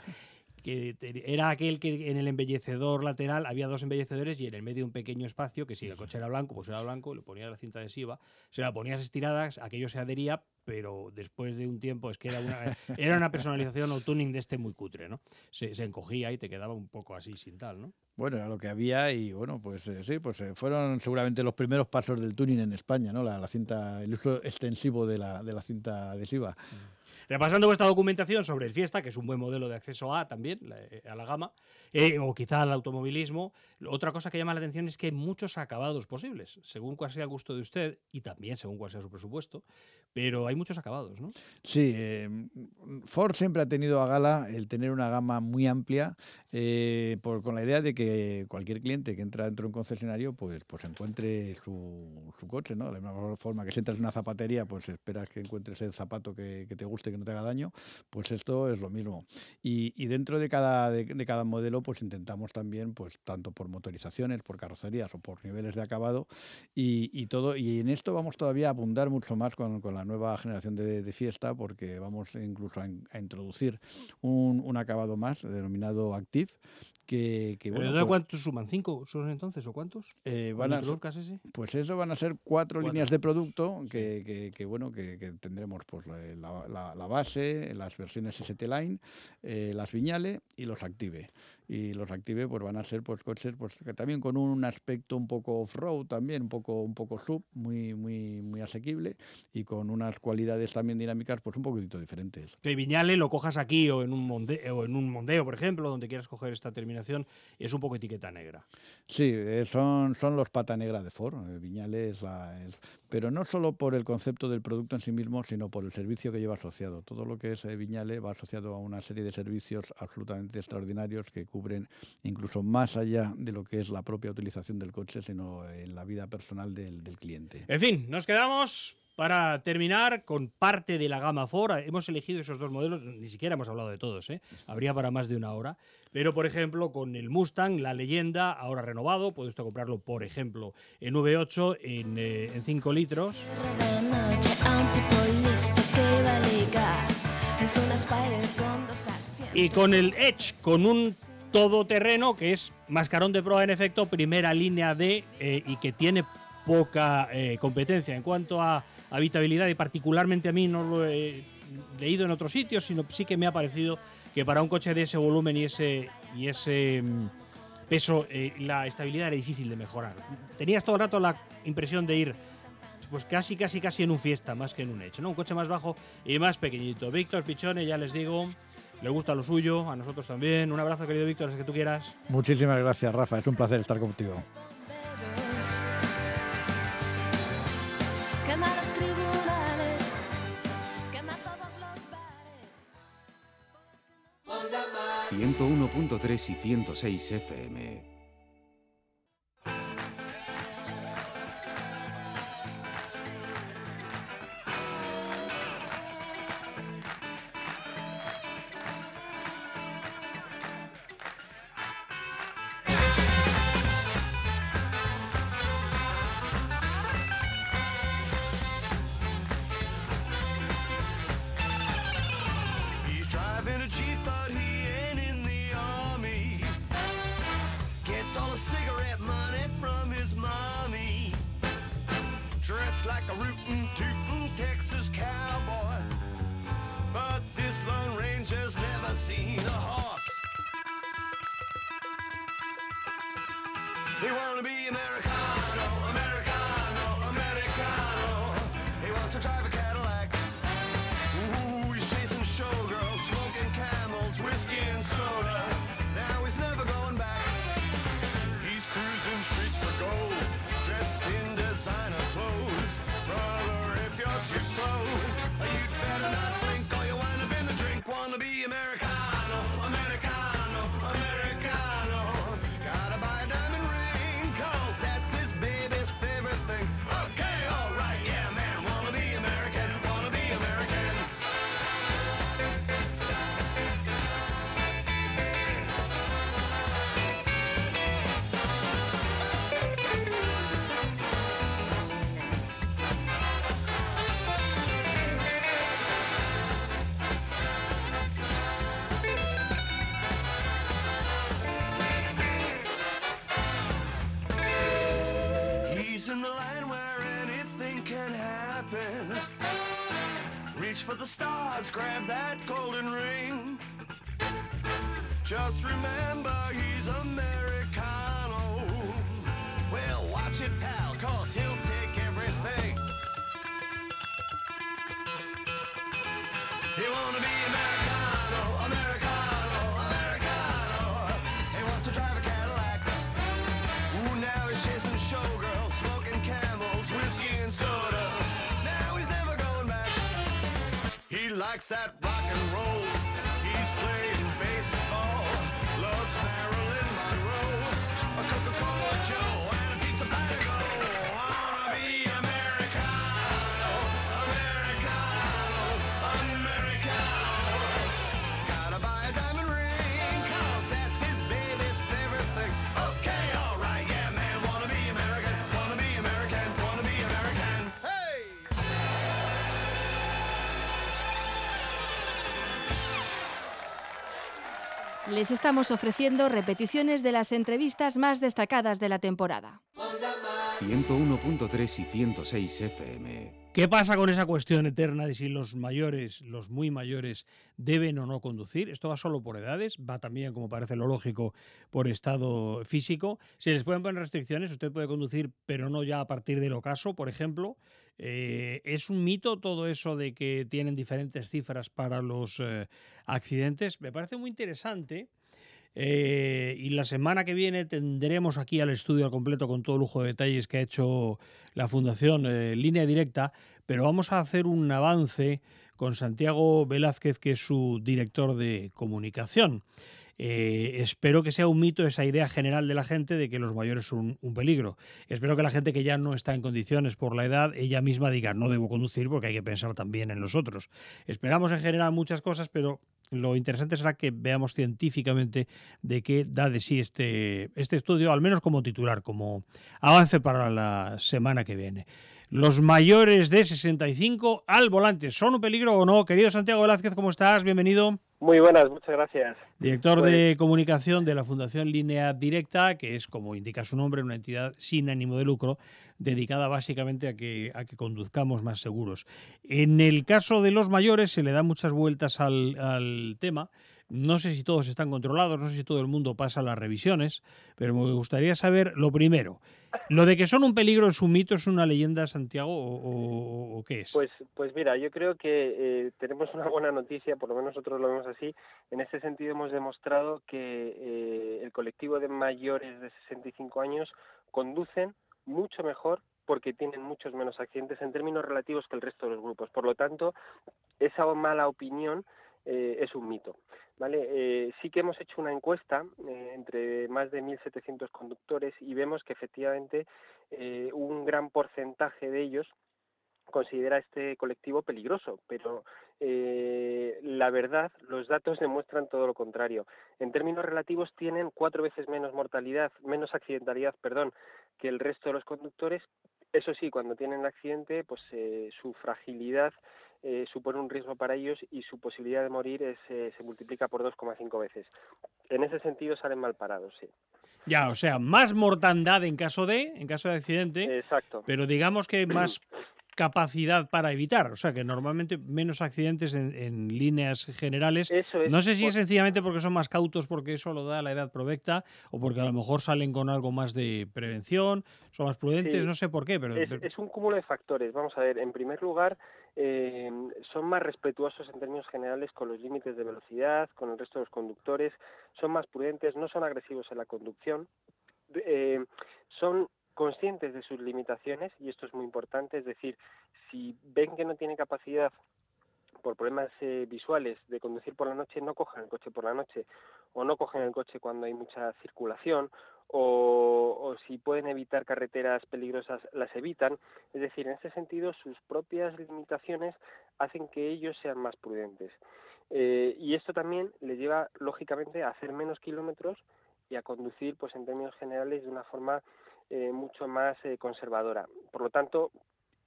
Que era aquel que en el embellecedor lateral había dos embellecedores y en el medio un pequeño espacio que si el coche era blanco, pues era blanco, le ponías la cinta adhesiva, se la ponías estiradas, aquello se adhería, pero después de un tiempo es que era una, era una personalización o tuning de este muy cutre, ¿no? Se, se, encogía y te quedaba un poco así sin tal, ¿no? Bueno, era lo que había y bueno, pues eh, sí, pues eh, fueron seguramente los primeros pasos del tuning en España, ¿no? La, cinta, el uso extensivo de la, de la cinta adhesiva. Mm. Repasando vuestra documentación sobre el Fiesta, que es un buen modelo de acceso a también, eh, a la gama, eh, o quizá al automovilismo, otra cosa que llama la atención es que hay muchos acabados posibles, según cuál sea el gusto de usted y también según cuál sea su presupuesto, pero hay muchos acabados, ¿no? Sí, eh, Ford siempre ha tenido a gala el tener una gama muy amplia, por, con la idea de que cualquier cliente que entra dentro de un concesionario, pues, pues encuentre su, su coche, ¿no? De la misma forma que si entras en una zapatería, pues esperas que encuentres el zapato que, que te guste, que no te haga daño, pues esto es lo mismo. Y, dentro de cada, de, cada modelo, pues intentamos también, pues tanto por motorizaciones, por carrocerías o por niveles de acabado y, todo. Y en esto vamos todavía a abundar mucho más con, la nueva generación de, fiesta, porque vamos incluso a, introducir un, un acabado más denominado Active, que, bueno, pues ¿Cuántos suman? ¿Cinco son entonces o cuántos? Eh, van a, Pues eso van a ser cuatro, líneas de producto que, que bueno que, tendremos pues la, la, base, las versiones ST Line, eh, las Viñale y los Active y los Active pues van a ser pues coches pues que también con un aspecto un poco off-road también, un poco un poco sub, muy muy muy asequible y con unas cualidades también dinámicas pues un poquitito diferentes. Que Viñale lo cojas aquí o en un mondeo, o en un mondeo, por ejemplo, donde quieras coger esta terminación, es un poco etiqueta negra. Sí, eh, son son los pata negra de Ford, eh, Viñale es la pero no solo por el concepto del producto en sí mismo, sino por el servicio que lleva asociado. Todo lo que es eh, Viñale va asociado a una serie de servicios absolutamente extraordinarios que cubren incluso más allá de lo que es la propia utilización del coche, sino en la vida personal del, cliente. En fin, nos quedamos para terminar con parte de la gama Ford, hemos elegido esos dos modelos, ni siquiera hemos hablado de todos, ¿eh? habría para más de una hora, pero por ejemplo con el Mustang, la leyenda, ahora renovado, puede usted comprarlo por ejemplo en V8 en, 5 eh, litros. Y con el Edge, con un todoterreno que es mascarón de proa en efecto, primera línea D eh, y que tiene poca eh, competencia en cuanto a habitabilidad y particularmente a mí no lo he leído en otros sitios, sino sí que me ha parecido que para un coche de ese volumen y ese, y ese mm, peso eh, la estabilidad era difícil de mejorar. Tenías todo el rato la impresión de ir pues casi, casi, casi en un fiesta, más que en un hecho, ¿no? Un coche más bajo y más pequeñito. Víctor Pichone, ya les digo, le gusta lo suyo, a nosotros también. Un abrazo, querido Víctor, es que tú quieras. Muchísimas gracias, Rafa. Es un placer estar contigo. 101.3 y 106 FM. Stars, grab that golden ring. Just remember he's Americano. Well, watch it, pal, cause he'll take everything. He wanna be Les estamos ofreciendo repeticiones de las entrevistas más destacadas de la temporada. 101.3 y 106 FM. ¿Qué pasa con esa cuestión eterna de si los mayores, los muy mayores, deben o no conducir? Esto va solo por edades, va también, como parece lo lógico, por estado físico. Se les pueden poner restricciones, usted puede conducir, pero no ya a partir del ocaso, por ejemplo. Eh, ¿Es un mito todo eso de que tienen diferentes cifras para los eh, accidentes? Me parece muy interesante. Eh, y la semana que viene tendremos aquí al estudio al completo con todo lujo de detalles que ha hecho la Fundación eh, Línea Directa, pero vamos a hacer un avance con Santiago Velázquez, que es su director de comunicación. Eh, espero que sea un mito esa idea general de la gente de que los mayores son un peligro. Espero que la gente que ya no está en condiciones por la edad, ella misma diga, no debo conducir porque hay que pensar también en los otros. Esperamos en general muchas cosas, pero lo interesante será que veamos científicamente de qué da de sí este, este estudio, al menos como titular, como avance para la semana que viene. Los mayores de 65 al volante, ¿son un peligro o no? Querido Santiago Velázquez, ¿cómo estás? Bienvenido. Muy buenas, muchas gracias. Director Pues- de comunicación de la Fundación Línea Directa, que es, como indica su nombre, una entidad sin ánimo de lucro, dedicada básicamente a que, a que conduzcamos más seguros. En el caso de los mayores se le da muchas vueltas al, al tema. No sé si todos están controlados, no sé si todo el mundo pasa las revisiones, pero me gustaría saber lo primero. ¿Lo de que son un peligro es un mito, es una leyenda, Santiago, o, qué es? Pues, pues mira, yo creo que eh, tenemos una buena noticia, por lo menos nosotros lo vemos así. En este sentido hemos demostrado que eh, el colectivo de mayores de 65 años conducen mucho mejor porque tienen muchos menos accidentes en términos relativos que el resto de los grupos. Por lo tanto, esa mala opinión eh, es un mito. ¿vale? Eh, sí que hemos hecho una encuesta eh, entre más de 1.700 conductores y vemos que efectivamente eh, un gran porcentaje de ellos considera este colectivo peligroso, pero eh, la verdad, los datos demuestran todo lo contrario. En términos relativos tienen cuatro veces menos mortalidad, menos accidentalidad, perdón, que el resto de los conductores. Eso sí, cuando tienen accidente, pues eh, su fragilidad eh, supone un riesgo para ellos y su posibilidad de morir es, eh, se multiplica por 2,5 veces. En ese sentido salen mal parados, sí. Ya, o sea, más mortandad en caso de, en caso de accidente, Exacto. pero digamos que más capacidad para evitar, o sea que normalmente menos accidentes en, en líneas generales. Eso es. No sé si es sencillamente porque son más cautos, porque eso lo da la edad provecta, o porque a lo mejor salen con algo más de prevención, son más prudentes, Sí. no sé por qué, pero, Es, pero- es un cúmulo de factores. Vamos a ver, en primer lugar, eh, son más respetuosos en términos generales con los límites de velocidad, con el resto de los conductores, son más prudentes, no son agresivos en la conducción, eh, son conscientes de sus limitaciones y esto es muy importante, es decir, si ven que no tienen capacidad por problemas eh, visuales de conducir por la noche, no cojan el coche por la noche o no cogen el coche cuando hay mucha circulación o, si pueden evitar carreteras peligrosas las evitan. Es decir, en ese sentido sus propias limitaciones hacen que ellos sean más prudentes. Eh, y esto también les lleva lógicamente a hacer menos kilómetros y a conducir pues en términos generales de una forma eh, mucho más eh, conservadora. Por lo tanto,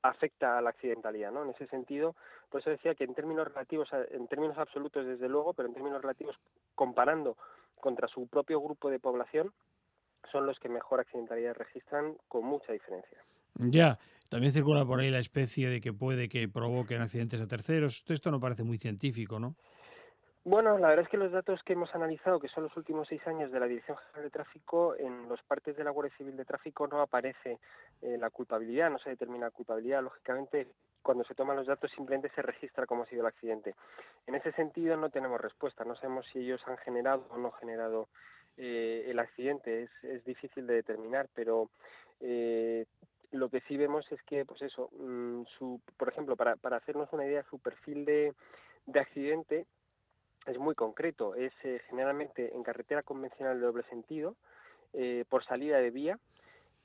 afecta a la accidentalidad, ¿no? En ese sentido, por eso decía que en términos relativos, en términos absolutos desde luego, pero en términos relativos comparando contra su propio grupo de población, son los que mejor accidentalidad registran con mucha diferencia. ya, también circula por ahí la especie de que puede que provoquen accidentes a terceros. Esto no parece muy científico, ¿no? Bueno, la verdad es que los datos que hemos analizado, que son los últimos seis años de la Dirección General de Tráfico, en los partes de la Guardia Civil de Tráfico no aparece eh, la culpabilidad, no se determina culpabilidad. Lógicamente, cuando se toman los datos simplemente se registra cómo ha sido el accidente. En ese sentido no tenemos respuesta, no sabemos si ellos han generado o no generado eh, el accidente. Es, es difícil de determinar, pero eh, lo que sí vemos es que, pues eso, mm, su, por ejemplo, para, para hacernos una idea, su perfil de, de accidente es muy concreto. Es eh, generalmente en carretera convencional de doble sentido, eh, por salida de vía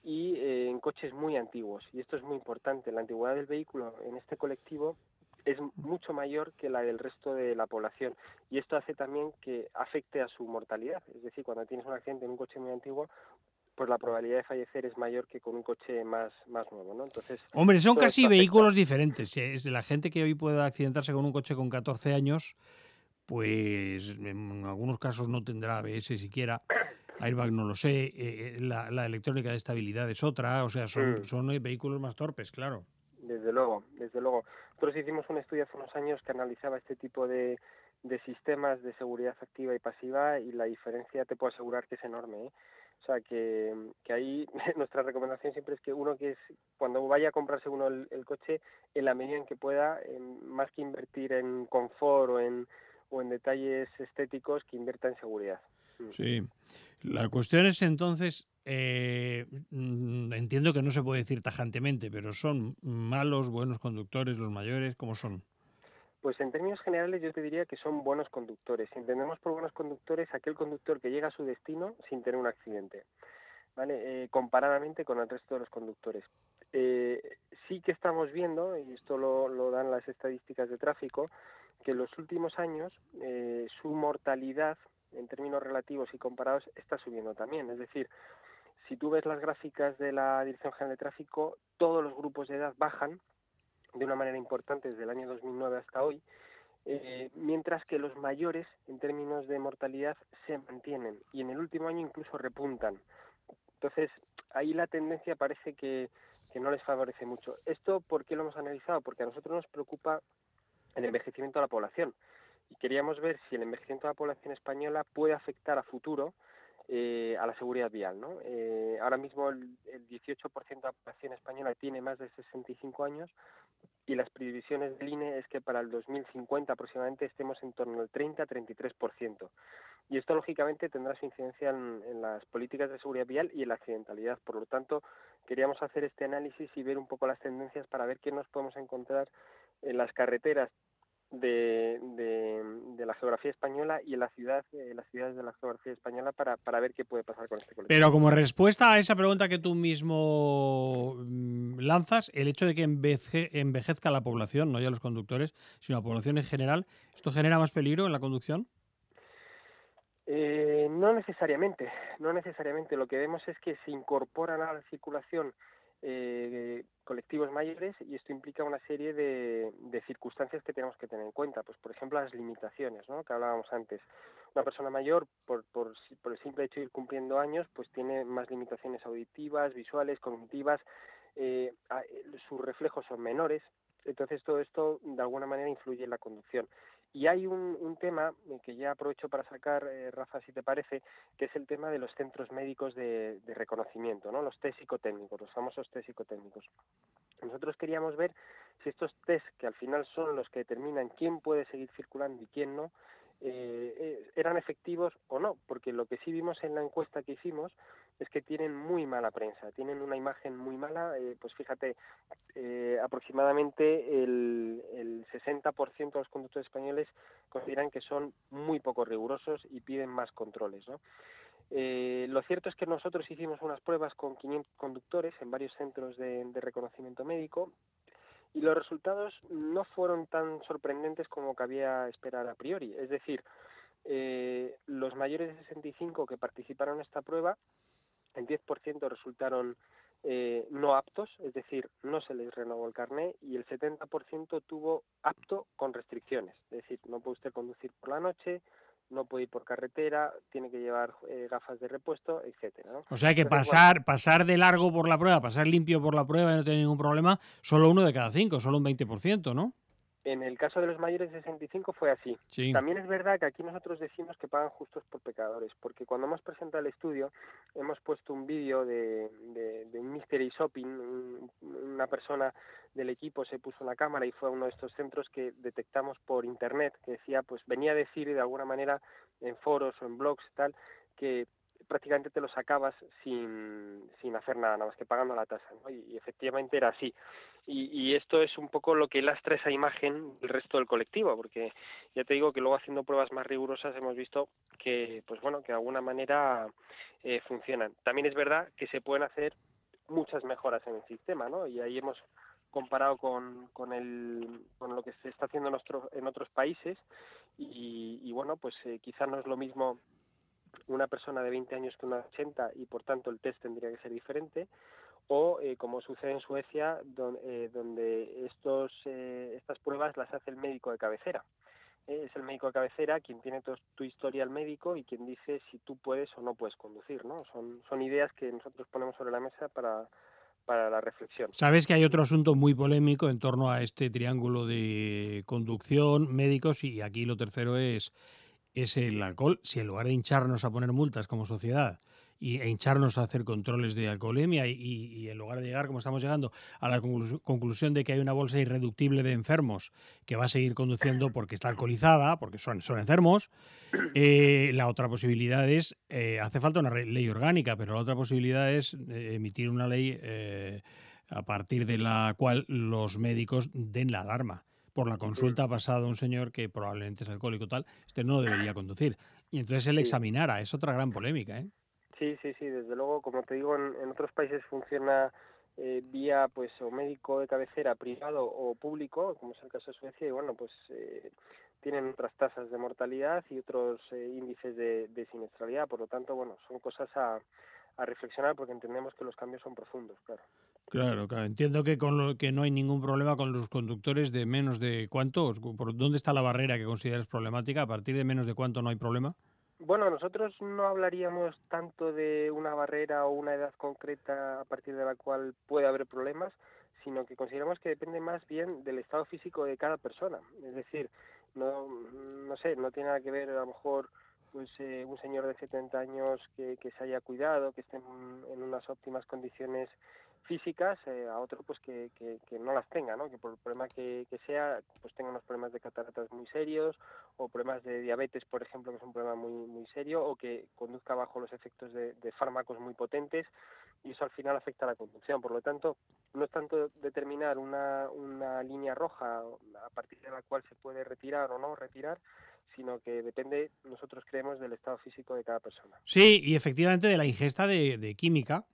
y eh, en coches muy antiguos. Y esto es muy importante. La antigüedad del vehículo en este colectivo es mucho mayor que la del resto de la población. Y esto hace también que afecte a su mortalidad. Es decir, cuando tienes un accidente en un coche muy antiguo, pues la probabilidad de fallecer es mayor que con un coche más, más nuevo, ¿no? Entonces, Hombre, son casi vehículos diferentes. Es de la gente que hoy puede accidentarse con un coche con 14 años, pues en algunos casos no tendrá ABS siquiera. Airbag no lo sé, eh, la, la electrónica de estabilidad es otra, o sea, son, Mm. son eh, vehículos más torpes, claro. Desde luego, desde luego. Nosotros hicimos un estudio hace unos años que analizaba este tipo de, sistemas de seguridad activa y pasiva y la diferencia te puedo asegurar que es enorme. ¿eh? O sea, que, ahí nuestra recomendación siempre es que uno que es, cuando vaya a comprarse uno el, el coche, en la medida en que pueda, en- más que invertir en confort o en, o en detalles estéticos, que invierta en seguridad. Mm. Sí. La cuestión es entonces, eh, mm, entiendo que no se puede decir tajantemente, pero son malos, buenos conductores los mayores, ¿cómo son? Pues en términos generales yo te diría que son buenos conductores. Entendemos por buenos conductores aquel conductor que llega a su destino sin tener un accidente, ¿vale? Eh, comparadamente con el resto de los conductores. Eh, sí que estamos viendo, y esto lo, lo dan las estadísticas de tráfico, que en los últimos años eh, su mortalidad en términos relativos y comparados está subiendo también. Es decir, si tú ves las gráficas de la Dirección General de Tráfico, todos los grupos de edad bajan de una manera importante desde el año 2009 hasta hoy, eh, mientras que los mayores, en términos de mortalidad, se mantienen y en el último año incluso repuntan. Entonces, ahí la tendencia parece que, que no les favorece mucho. ¿Esto por qué lo hemos analizado? Porque a nosotros nos preocupa el envejecimiento de la población y queríamos ver si el envejecimiento de la población española puede afectar a futuro eh, a la seguridad vial. ¿no? Eh, ahora mismo el, el 18% de la población española tiene más de 65 años y las previsiones del INE es que para el 2050 aproximadamente estemos en torno al 30-33%. Y esto lógicamente tendrá su incidencia en, en las políticas de seguridad vial y en la accidentalidad. Por lo tanto, queríamos hacer este análisis y ver un poco las tendencias para ver qué nos podemos encontrar en las carreteras de, de, de la geografía española y en la ciudad, en las ciudades de la geografía española para, para ver qué puede pasar con este colectivo. Pero como respuesta a esa pregunta que tú mismo mm, lanzas, el hecho de que enveje- envejezca la población, no ya los conductores, sino la población en general, ¿esto genera más peligro en la conducción? Eh, no necesariamente, no necesariamente. Lo que vemos es que se incorporan a la circulación eh, colectivos mayores y esto implica una serie de, circunstancias que tenemos que tener en cuenta. Pues, por ejemplo, las limitaciones, ¿no? Que hablábamos antes. Una persona mayor, por, por, por el simple hecho de ir cumpliendo años, pues tiene más limitaciones auditivas, visuales, cognitivas. eh, a- sus reflejos son menores. Entonces, todo esto de alguna manera influye en la conducción. Y hay un, un tema eh, que ya aprovecho para sacar, eh, Rafa, si te parece, que es el tema de los centros médicos de, reconocimiento, ¿no? Los test psicotécnicos, los famosos test psicotécnicos. Nosotros queríamos ver si estos test, que al final son los que determinan quién puede seguir circulando y quién no, eh, eh, eran efectivos o no, porque lo que sí vimos en la encuesta que hicimos es que tienen muy mala prensa, tienen una imagen muy mala, eh, pues fíjate, eh, aproximadamente el, el 60% de los conductores españoles consideran que son muy poco rigurosos y piden más controles, ¿no? Eh, lo cierto es que nosotros hicimos unas pruebas con 500 conductores en varios centros de, de reconocimiento médico y los resultados no fueron tan sorprendentes como cabía esperar a priori. Es decir, eh, los mayores de 65 que participaron en esta prueba, el 10% resultaron eh, no aptos, es decir, no se les renovó el carné y el 70% tuvo apto con restricciones, es decir, no puede usted conducir por la noche, no puede ir por carretera, tiene que llevar eh, gafas de repuesto, etcétera. ¿no? O sea que Entonces, pasar, pasar de largo por la prueba, pasar limpio por la prueba y no tener ningún problema, solo uno de cada cinco, solo un 20%, ¿no? En el caso de los mayores de 65 fue así. Sí. También es verdad que aquí nosotros decimos que pagan justos por pecadores, porque cuando hemos presentado el estudio hemos puesto un vídeo de, de, de un mystery shopping, un- una persona del equipo se puso una cámara y fue a uno de estos centros que detectamos por internet, que decía, pues venía a decir de alguna manera en foros o en blogs tal, que prácticamente te lo sacabas sin, sin hacer nada, nada más que pagando la tasa, ¿no? y, efectivamente era así. Y, y esto es un poco lo que lastra esa imagen del resto del colectivo, porque ya te digo que luego haciendo pruebas más rigurosas hemos visto que, pues bueno, que de alguna manera eh, funcionan. También es verdad que se pueden hacer muchas mejoras en el sistema, ¿no? Y ahí hemos comparado con, con, el, con lo que se está haciendo en, en otros países y, y bueno, pues eh, quizá no es lo mismo una persona de 20 años que una de 80 y por tanto el test tendría que ser diferente o eh, como sucede en Suecia don- eh, donde estos eh, estas pruebas las hace el médico de cabecera eh, es el médico de cabecera quien tiene tu, tu historial médico y quien dice si tú puedes o no puedes conducir, ¿no? Son, son ideas que nosotros ponemos sobre la mesa para, para la reflexión. Sabes que hay otro asunto muy polémico en torno a este triángulo de conducción, médicos y aquí lo tercero es, es el alcohol. Si en lugar de hincharnos a poner multas como sociedad y, e hincharnos a hacer controles de alcoholemia y, y en lugar de llegar, como estamos llegando, a la conclu- conclusión de que hay una bolsa irreductible de enfermos que va a seguir conduciendo porque está alcoholizada, porque son, son enfermos, eh, la otra posibilidad es, eh, hace falta una ley orgánica, pero la otra posibilidad es eh, emitir una ley eh, a partir de la cual los médicos den la alarma. Por la consulta ha pasado un señor que probablemente es alcohólico tal, este no debería conducir. Y entonces él Sí. examinara, es otra gran polémica. ¿eh? Sí, sí, sí, desde luego, como te digo, en, en otros países funciona eh, vía pues o médico de cabecera privado o público, como es el caso de Suecia, y bueno, pues eh, tienen otras tasas de mortalidad y otros eh, índices de, de siniestralidad, por lo tanto, bueno, son cosas a, a reflexionar porque entendemos que los cambios son profundos, claro. Claro, claro. Entiendo que con lo que no hay ningún problema con los conductores de menos de cuánto. ¿Por dónde está la barrera que consideras problemática? ¿A partir de menos de cuánto no hay problema? Bueno, nosotros no hablaríamos tanto de una barrera o una edad concreta a partir de la cual puede haber problemas, sino que consideramos que depende más bien del estado físico de cada persona. Es decir, no, no sé, no tiene nada que ver a lo mejor pues eh, un señor de 70 años que, se haya cuidado, que esté en unas óptimas condiciones físicas, eh, a otro pues que, que, no las tenga, ¿no? que por el problema que, sea, pues tenga unos problemas de cataratas muy serios o problemas de diabetes, por ejemplo, que es un problema muy muy serio, o que conduzca bajo los efectos de, fármacos muy potentes y eso al final afecta a la conducción. Por lo tanto, no es tanto determinar una, una línea roja a partir de la cual se puede retirar o no retirar, sino que depende, nosotros creemos, del estado físico de cada persona. Sí, y efectivamente de la ingesta de química.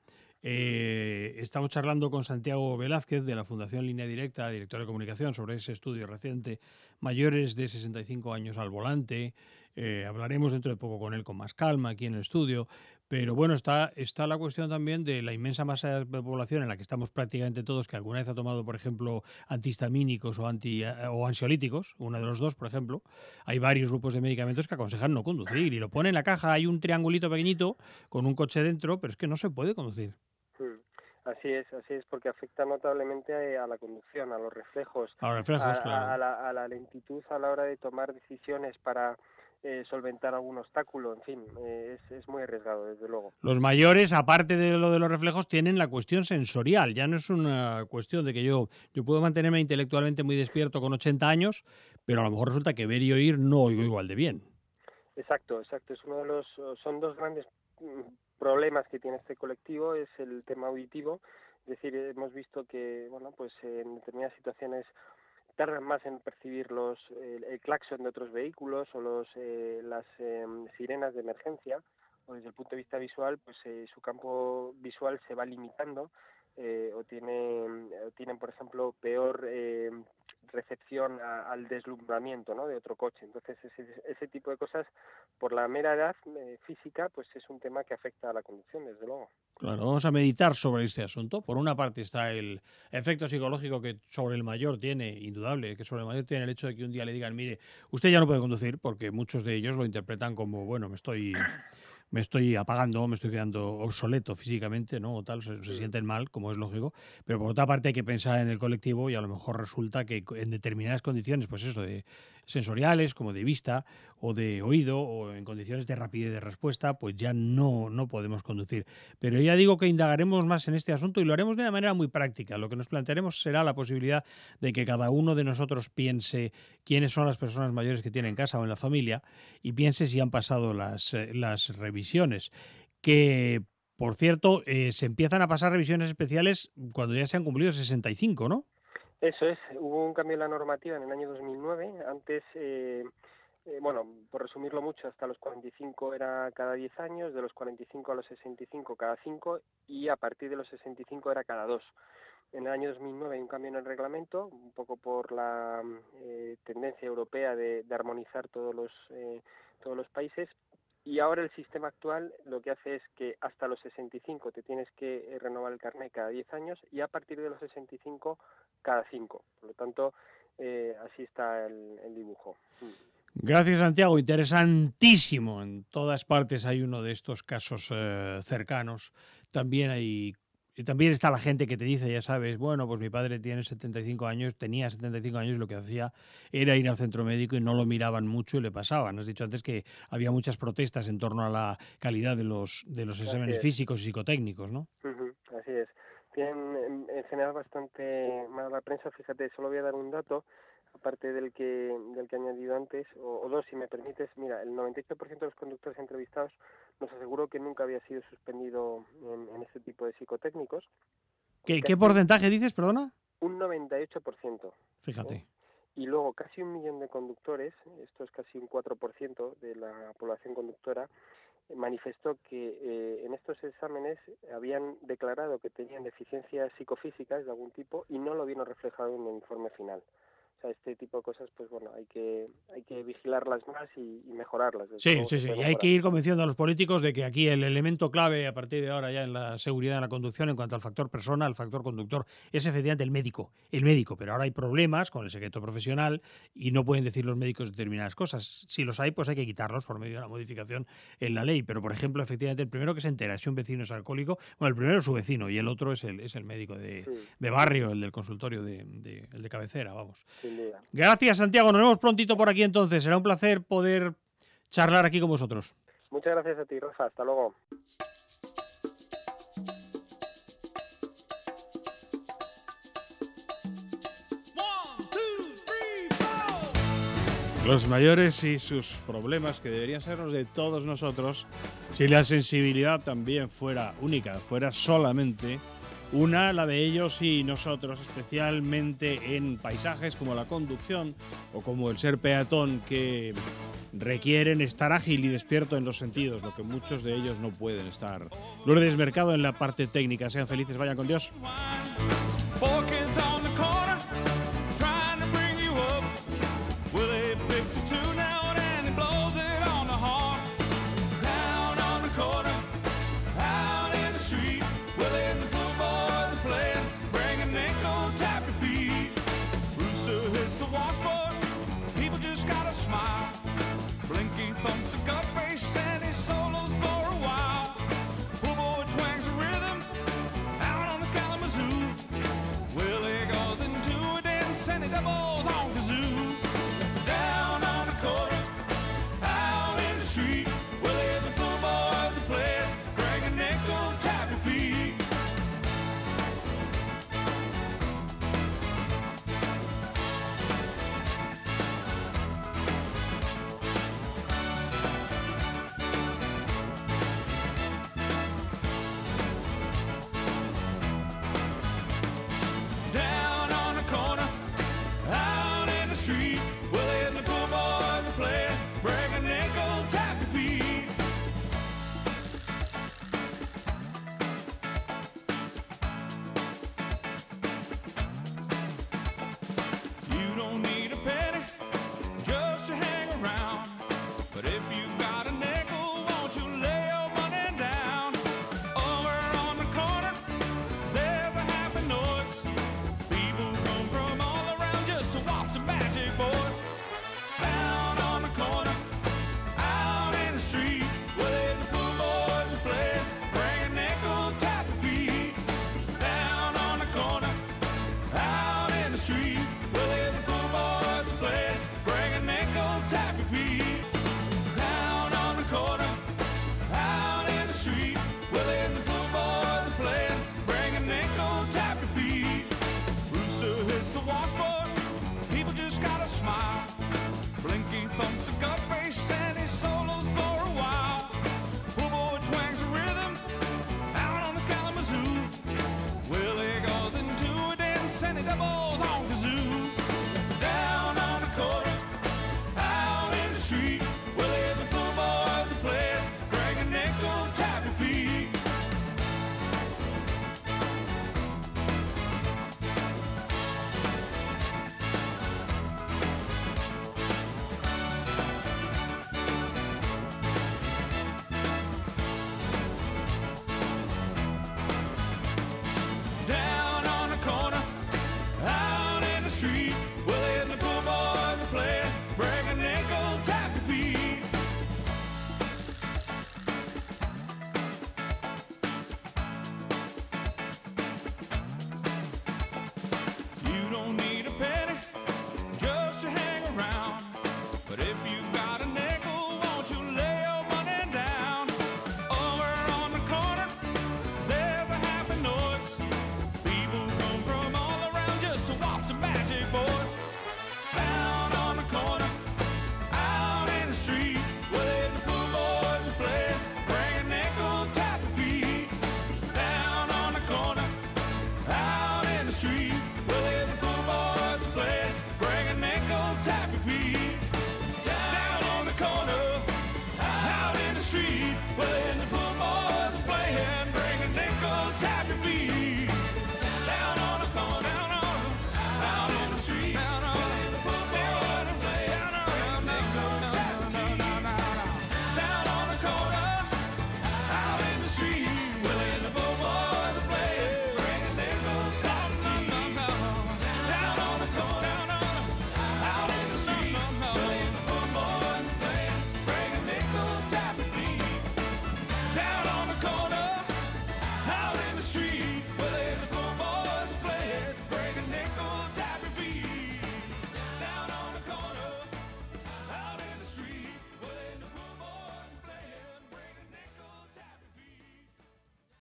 Eh, estamos charlando con Santiago Velázquez de la Fundación Línea Directa, director de comunicación, sobre ese estudio reciente, mayores de 65 años al volante. Eh, hablaremos dentro de poco con él con más calma aquí en el estudio. Pero bueno, está, está la cuestión también de la inmensa masa de población en la que estamos prácticamente todos, que alguna vez ha tomado, por ejemplo, antihistamínicos o, anti, o ansiolíticos, uno de los dos, por ejemplo. Hay varios grupos de medicamentos que aconsejan no conducir y lo pone en la caja, hay un triangulito pequeñito con un coche dentro, pero es que no se puede conducir. Así es, así es, porque afecta notablemente a, a la conducción, a los reflejos, A los reflejos, a, claro. a la, a la lentitud a la hora de tomar decisiones para eh, solventar algún obstáculo, en fin, eh, es, es muy arriesgado, desde luego. Los mayores, aparte de lo de los reflejos, tienen la cuestión sensorial. Ya no es una cuestión de que yo, yo puedo mantenerme intelectualmente muy despierto con 80 años, pero a lo mejor resulta que ver y oír no oigo igual de bien. Exacto, exacto. Es uno de los, son dos grandes mm, problemas que tiene este colectivo, es el tema auditivo. Es decir, hemos visto que, bueno, pues en determinadas situaciones tardan más en percibir los, el, el claxon de otros vehículos o los, eh, las eh, sirenas de emergencia, o desde el punto de vista visual, pues eh, su campo visual se va limitando eh, o, tiene, o tienen, por ejemplo, peor eh, recepción al deslumbramiento ¿no? de otro coche. Entonces, ese, ese tipo de cosas, por la mera edad eh, física, pues es un tema que afecta a la conducción, desde luego. Claro, vamos a meditar sobre este asunto. Por una parte está el efecto psicológico que sobre el mayor tiene, indudable, que sobre el mayor tiene el hecho de que un día le digan, mire, usted ya no puede conducir, porque muchos de ellos lo interpretan como, bueno, me estoy me estoy apagando, me estoy quedando obsoleto físicamente, ¿no? O tal, se, se, sienten mal, como es lógico. Pero por otra parte hay que pensar en el colectivo y a lo mejor resulta que en determinadas condiciones, pues eso, de sensoriales, como de vista o de oído, o en condiciones de rapidez de respuesta, pues ya no, no podemos conducir. Pero ya digo que indagaremos más en este asunto y lo haremos de una manera muy práctica. Lo que nos plantearemos será la posibilidad de que cada uno de nosotros piense quiénes son las personas mayores que tiene en casa o en la familia y piense si han pasado las, eh, las revisiones. Que, por cierto, eh, se empiezan a pasar revisiones especiales cuando ya se han cumplido 65, ¿no? Eso es, hubo un cambio en la normativa en el año 2009. Antes, eh, eh, bueno, por resumirlo mucho, hasta los 45 era cada 10 años, de los 45 a los 65 cada 5 y a partir de los 65 era cada 2. En el año 2009 hay un cambio en el reglamento, un poco por la eh, tendencia europea de, de armonizar todos los, eh, todos los países. Y ahora el sistema actual lo que hace es que hasta los 65 te tienes que eh, renovar el carnet cada 10 años y a partir de los 65 cada 5. Por lo tanto, eh, así está el, dibujo. Mm. Gracias, Santiago. Interesantísimo. En todas partes hay uno de estos casos eh, cercanos. También hay. Y también está la gente que te dice, ya sabes, bueno, pues mi padre tiene 75 años, tenía 75 años, y lo que hacía era ir al centro médico y no lo miraban mucho y le pasaban. Has dicho antes que había muchas protestas en torno a la calidad de los, de los exámenes es. físicos y psicotécnicos, ¿no? Así es. Tienen en, en general bastante mala prensa. Fíjate, solo voy a dar un dato, aparte del que del que he añadido antes, o, o dos, si me permites. Mira, el 98% de los conductores entrevistados nos aseguró que nunca había sido suspendido en, en este tipo de psicotécnicos. ¿Qué, porcentaje dices, perdona? Un 98%. Fíjate. Y luego casi un millón de conductores, esto es casi un 4% de la población conductora, eh, manifestó que eh, en estos exámenes habían declarado que tenían deficiencias psicofísicas de algún tipo y no lo vieron reflejado en el informe final. O sea, este tipo de cosas, pues bueno, hay que hay que vigilarlas más y, y mejorarlas. Sí, sí, sí. Y hay que ir convenciendo a los políticos de que aquí el elemento clave a partir de ahora ya en la seguridad de la conducción en cuanto al factor persona, al factor conductor, es efectivamente el médico. El médico, pero ahora hay problemas con el secreto profesional y no pueden decir los médicos determinadas cosas. Si los hay, pues hay que quitarlos por medio de la modificación en la ley. Pero, por ejemplo, efectivamente, el primero que se entera si un vecino es alcohólico, bueno, el primero es su vecino y el otro es el, es el médico de, Sí, de barrio, el del consultorio, de, de- el de cabecera, vamos. Sin duda. Gracias, Santiago. Nos vemos prontito por aquí entonces. Será un placer poder charlar aquí con vosotros. Muchas gracias a ti, Rafa. Hasta luego. Los mayores y sus problemas, que deberían ser los de todos nosotros, si la sensibilidad también fuera única, fuera solamente una, la de ellos y nosotros, especialmente en paisajes como la conducción o como el ser peatón, que requieren estar ágil y despierto en los sentidos, lo que muchos de ellos no pueden estar. Lourdes Mercado en la parte técnica. Sean felices, vayan con Dios.